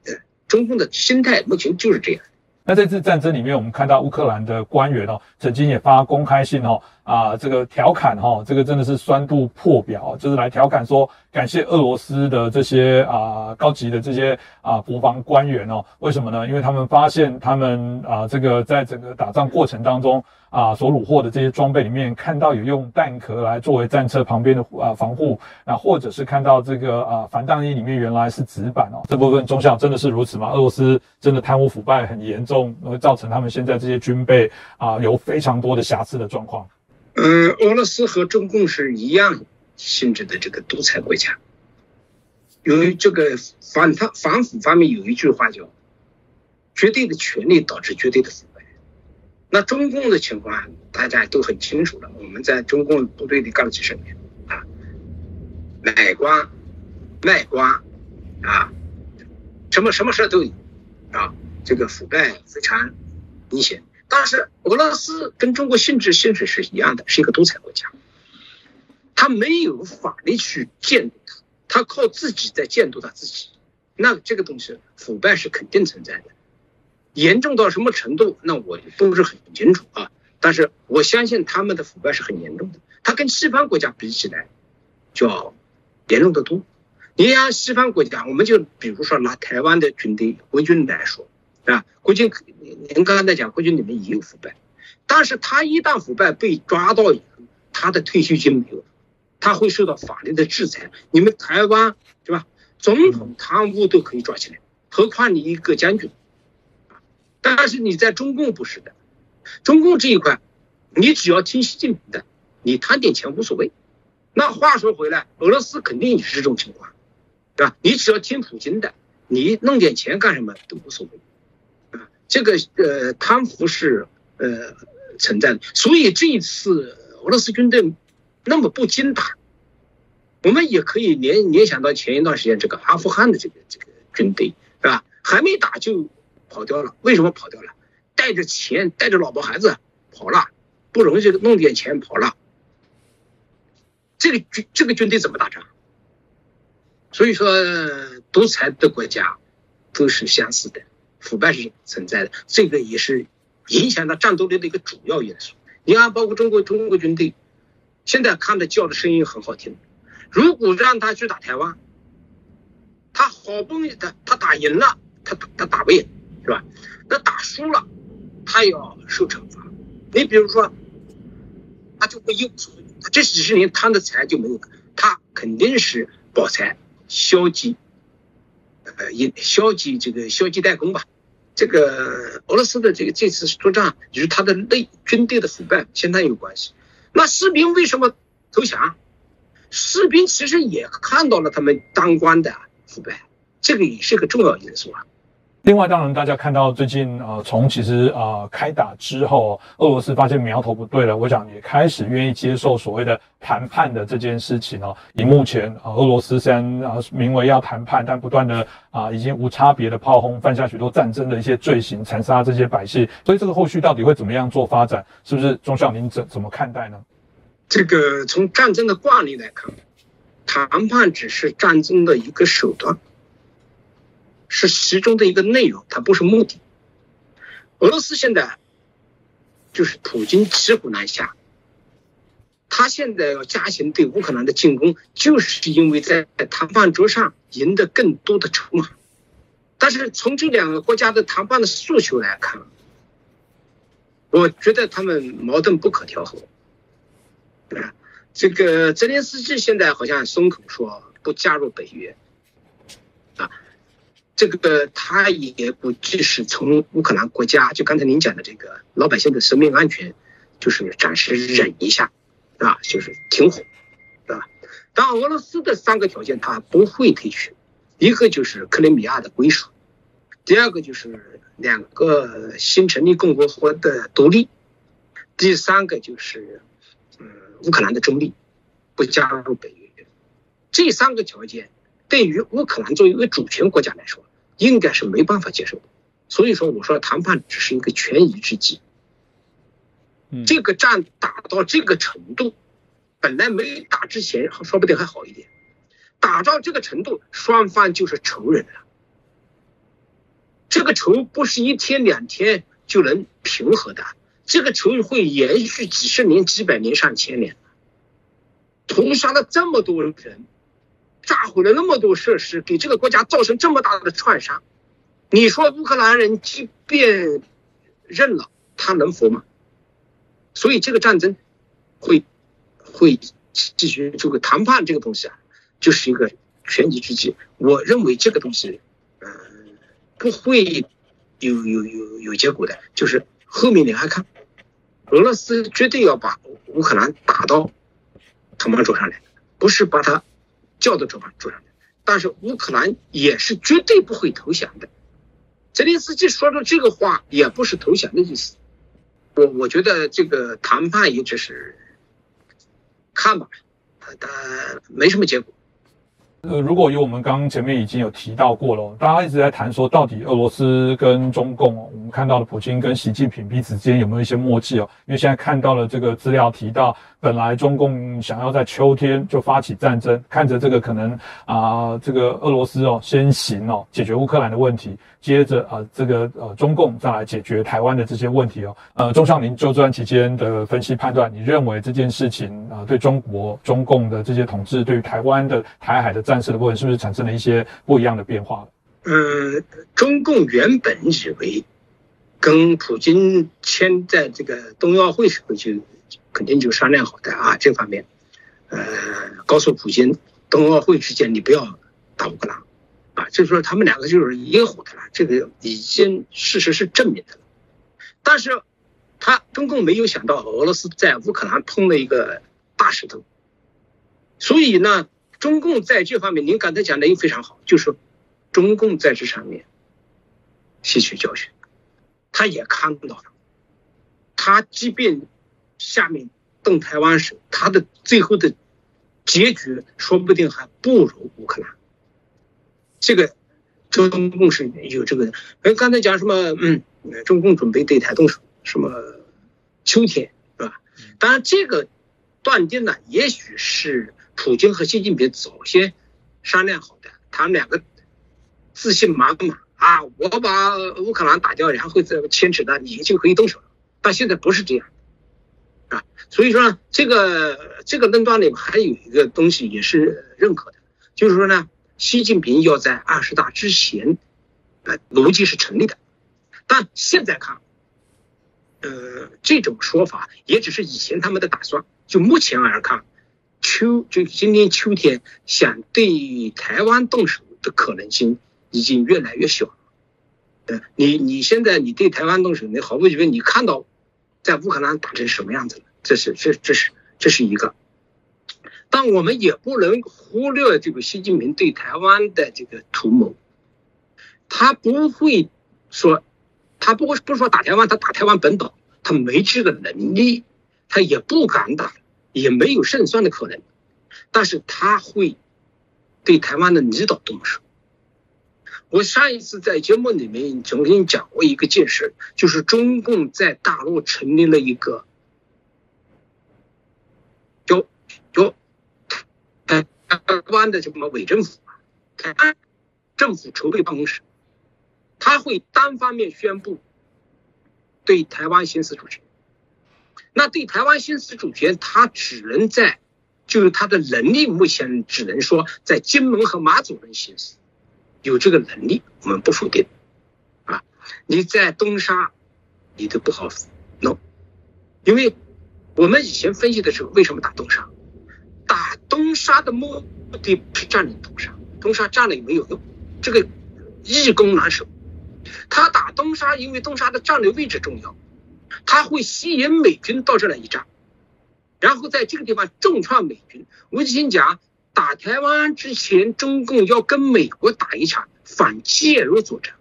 呃中共的心态目前就是这样。那这次战争里面，我们看到乌克兰的官员哦，曾经也发公开信哦，啊，这个调侃哈，这个真的是酸度破表，就是来调侃说，感谢俄罗斯的这些啊高级的这些啊国防官员哦，为什么呢？因为他们发现他们啊这个在整个打仗过程当中。啊，所虏获的这些装备里面，看到有用弹壳来作为战车旁边的啊防护，啊，或者是看到这个啊防弹衣里面原来是纸板哦，这部分中校真的是如此吗？俄罗斯真的贪污腐败很严重，会造成他们现在这些军备啊有非常多的瑕疵的状况。嗯，俄罗斯和中共是一样性质的这个独裁国家，由于这个反贪反腐方面有一句话叫“绝对的权力导致绝对的腐败”。那中共的情况大家都很清楚了。我们在中共部队里干了几十年啊，买官、卖官啊，什么什么事都有啊，这个腐败非常明显。但是俄罗斯跟中国性质性质是一样的，是一个独裁国家，他没有法律去监督他，他靠自己在监督他自己。那这个东西腐败是肯定存在的。严重到什么程度？那我不是很清楚啊。但是我相信他们的腐败是很严重的。它跟西方国家比起来，就要严重的多。你像西方国家，我们就比如说拿台湾的军队国军来说啊，国军您刚才讲国军里面也有腐败，但是他一旦腐败被抓到以后，他的退休金没有，他会受到法律的制裁。你们台湾对吧？总统贪污都可以抓起来，何况你一个将军？但是你在中共不是的，中共这一块，你只要听习近平的，你贪点钱无所谓。那话说回来，俄罗斯肯定也是这种情况，对吧？你只要听普京的，你弄点钱干什么都无所谓，啊，这个呃贪腐是呃存在的。所以这一次俄罗斯军队那么不经打，我们也可以联联想到前一段时间这个阿富汗的这个这个军队，是吧？还没打就。跑掉了，为什么跑掉了？带着钱，带着老婆孩子跑了，不容易弄点钱跑了。这个军这个军队怎么打仗？所以说，独裁的国家都是相似的，腐败是存在的，这个也是影响到战斗力的一个主要因素。你看，包括中国中国军队，现在看着叫的声音很好听，如果让他去打台湾，他好不容易他他打赢了，他他打不赢。是吧？那打输了，他要受惩罚。你比如说，他就会一无所有他这几十年贪的财就没有，他肯定是保财、消极，呃，也消极这个消极怠工吧。这个俄罗斯的这个这次作战与他的内军队的腐败相当有关系。那士兵为什么投降？士兵其实也看到了他们当官的腐败，这个也是个重要因素啊。另外，当然，大家看到最近啊，从其实啊开打之后，俄罗斯发现苗头不对了，我想也开始愿意接受所谓的谈判的这件事情哦。以目前啊，俄罗斯虽然啊名为要谈判，但不断的啊已经无差别的炮轰，犯下许多战争的一些罪行，残杀这些百姓。所以这个后续到底会怎么样做发展？是不是钟晓您怎怎么看待呢？这个从战争的惯例来看，谈判只是战争的一个手段。是其中的一个内容，它不是目的。俄罗斯现在就是普京骑虎难下，他现在要加强对乌克兰的进攻，就是因为在谈判桌上赢得更多的筹码。但是从这两个国家的谈判的诉求来看，我觉得他们矛盾不可调和。这个泽连斯基现在好像松口说不加入北约。这个他也估计是从乌克兰国家，就刚才您讲的这个老百姓的生命安全，就是暂时忍一下，啊，就是停火，对吧？当俄罗斯的三个条件他不会退去，一个就是克里米亚的归属，第二个就是两个新成立共和国的独立，第三个就是嗯乌克兰的中立，不加入北约。这三个条件对于乌克兰作为一个主权国家来说，应该是没办法接受的。所以说，我说谈判只是一个权宜之计。这个战打到这个程度。本来没打之前，说不定还好一点。打到这个程度，双方就是仇人了。这个仇不是一天两天就能平和的，这个仇会延续几十年、几百年、上千年。屠杀了这么多人，炸毁了那么多设施，给这个国家造成这么大的创伤，你说乌克兰人即便认了，他能服吗？所以这个战争会。会继续这个谈判这个东西啊，就是一个权宜之计。我认为这个东西，嗯，不会有有有有结果的。就是后面你还看，俄罗斯绝对要把乌克兰打到谈判桌上来，不是把他叫到谈判桌上的。但是乌克兰也是绝对不会投降的。泽连斯基说的这个话也不是投降的意思。我我觉得这个谈判也只是。看吧，但没什么结果。呃，如果有我们刚刚前面已经有提到过了，大家一直在谈说，到底俄罗斯跟中共，我们看到的普京跟习近平彼此之间有没有一些默契哦？因为现在看到了这个资料提到。本来中共想要在秋天就发起战争，看着这个可能啊，这个俄罗斯哦先行哦解决乌克兰的问题，接着啊这个呃中共再来解决台湾的这些问题哦。呃，钟尚林就这段期间的分析判断，你认为这件事情啊对中国中共的这些统治，对于台湾的台海的战事的部分，是不是产生了一些不一样的变化？呃，中共原本以为跟普京签在这个冬奥会时候就。肯定就商量好的啊，这方面，呃，告诉普京，冬奥会期间你不要打乌克兰，啊，就是说他们两个就是一伙的了，这个已经事实是证明的了。但是，他中共没有想到俄罗斯在乌克兰碰了一个大石头，所以呢，中共在这方面，您刚才讲的也非常好，就是中共在这上面吸取教训，他也看到了，他即便。下面动台湾时，他的最后的结局说不定还不如乌克兰。这个中共是有这个，哎，刚才讲什么？嗯，中共准备对台动手，什么秋天是吧？当然，这个断定呢，也许是普京和习近平早先商量好的，他们两个自信满满啊，我把乌克兰打掉，然后再牵扯到，你就可以动手了。但现在不是这样。啊，所以说呢，这个这个论断里面还有一个东西也是认可的，就是说呢，习近平要在二十大之前，呃，逻辑是成立的，但现在看，呃，这种说法也只是以前他们的打算，就目前而看，秋就今年秋天想对台湾动手的可能性已经越来越小了。呃，你你现在你对台湾动手，你毫无疑问你看到。在乌克兰打成什么样子了？这是这这是这是一个，但我们也不能忽略这个习近平对台湾的这个图谋。他不会说，他不会不是说打台湾，他打台湾本岛，他没这个能力，他也不敢打，也没有胜算的可能。但是他会对台湾的离岛动手。我上一次在节目里面曾经讲过一个件事，就是中共在大陆成立了一个叫叫台湾的什么伪政府，台湾政府筹备办公室，他会单方面宣布对台湾行使主权。那对台湾行使主权，他只能在就是他的能力目前只能说在金门和马祖能行使。有这个能力，我们不否定，啊，你在东沙，你都不好弄，因为我们以前分析的时候，为什么打东沙？打东沙的目的不是占领东沙，东沙占了也没有用，这个易攻难守。他打东沙，因为东沙的战略位置重要，他会吸引美军到这来一战，然后在这个地方重创美军。我就先讲，打台湾之前，中共要跟美国打一场反介入作战，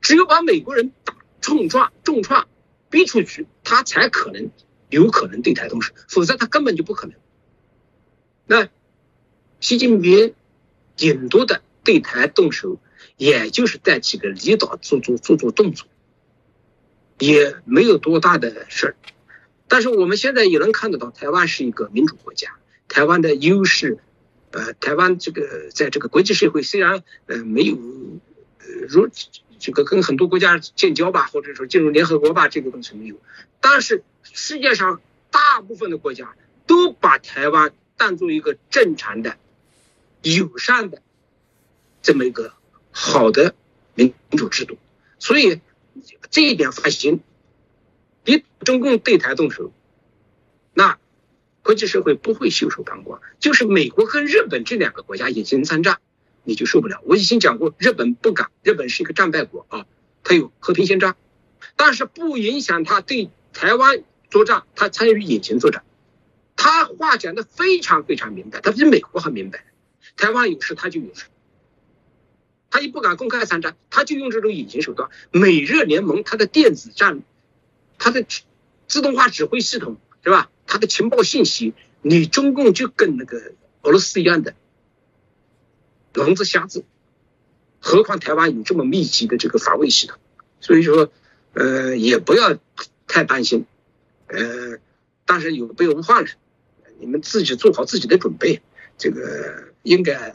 只有把美国人打重创、重创逼出去，他才可能有可能对台动手，否则他根本就不可能。那习近平顶多的对台动手，也就是在几个离岛做做做做动作。也没有多大的事儿，但是我们现在也能看得到，台湾是一个民主国家，台湾的优势，呃，台湾这个在这个国际社会虽然呃没有如这个跟很多国家建交吧，或者说进入联合国吧，这个东西没有，但是世界上大部分的国家都把台湾当做一个正常的、友善的这么一个好的民主制度，所以。这一点放心，你中共对台动手，那国际社会不会袖手旁观。就是美国跟日本这两个国家隐形参战，你就受不了。我已经讲过，日本不敢，日本是一个战败国啊，他有和平宪章，但是不影响他对台湾作战，他参与隐形作战。话讲的非常非常明白，他比美国还明白。台湾有事他就有事。他也不敢公开参战，他就用这种隐形手段。美日联盟，它的电子战，它的自动化指挥系统，是吧？它的情报信息，你中共就跟那个俄罗斯一样的聋子瞎子。何况台湾有这么密集的这个防卫系统，所以说，呃，也不要太担心。呃，但是有备无患了，你们自己做好自己的准备，这个应该。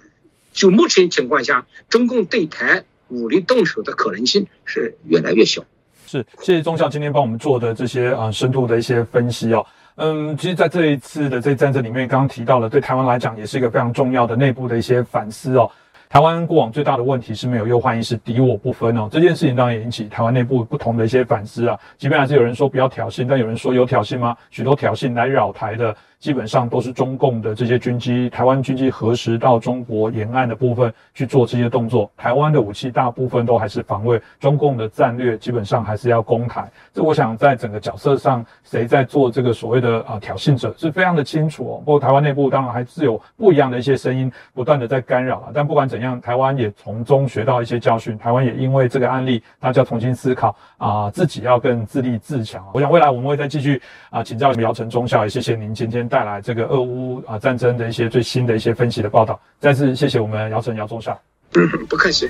就目前情况下，中共对台武力动手的可能性是越来越小。是，谢谢中校今天帮我们做的这些啊深度的一些分析哦。嗯，其实，在这一次的这战争里面，刚刚提到了，对台湾来讲也是一个非常重要的内部的一些反思哦。台湾过往最大的问题是没有忧患意识，敌我不分哦。这件事情当然也引起台湾内部不同的一些反思啊。即便还是有人说不要挑衅，但有人说有挑衅吗？许多挑衅来扰台的。基本上都是中共的这些军机，台湾军机核实到中国沿岸的部分去做这些动作？台湾的武器大部分都还是防卫，中共的战略基本上还是要攻台。这我想在整个角色上，谁在做这个所谓的啊挑衅者是非常的清楚哦。不过台湾内部当然还是有不一样的一些声音不断的在干扰啊。但不管怎样，台湾也从中学到一些教训。台湾也因为这个案例，大家重新思考啊，自己要更自立自强。我想未来我们会再继续啊请教姚晨中校，也谢谢您今天。带带来这个俄乌啊战争的一些最新的一些分析的报道，再次谢谢我们姚晨姚中校，不客气。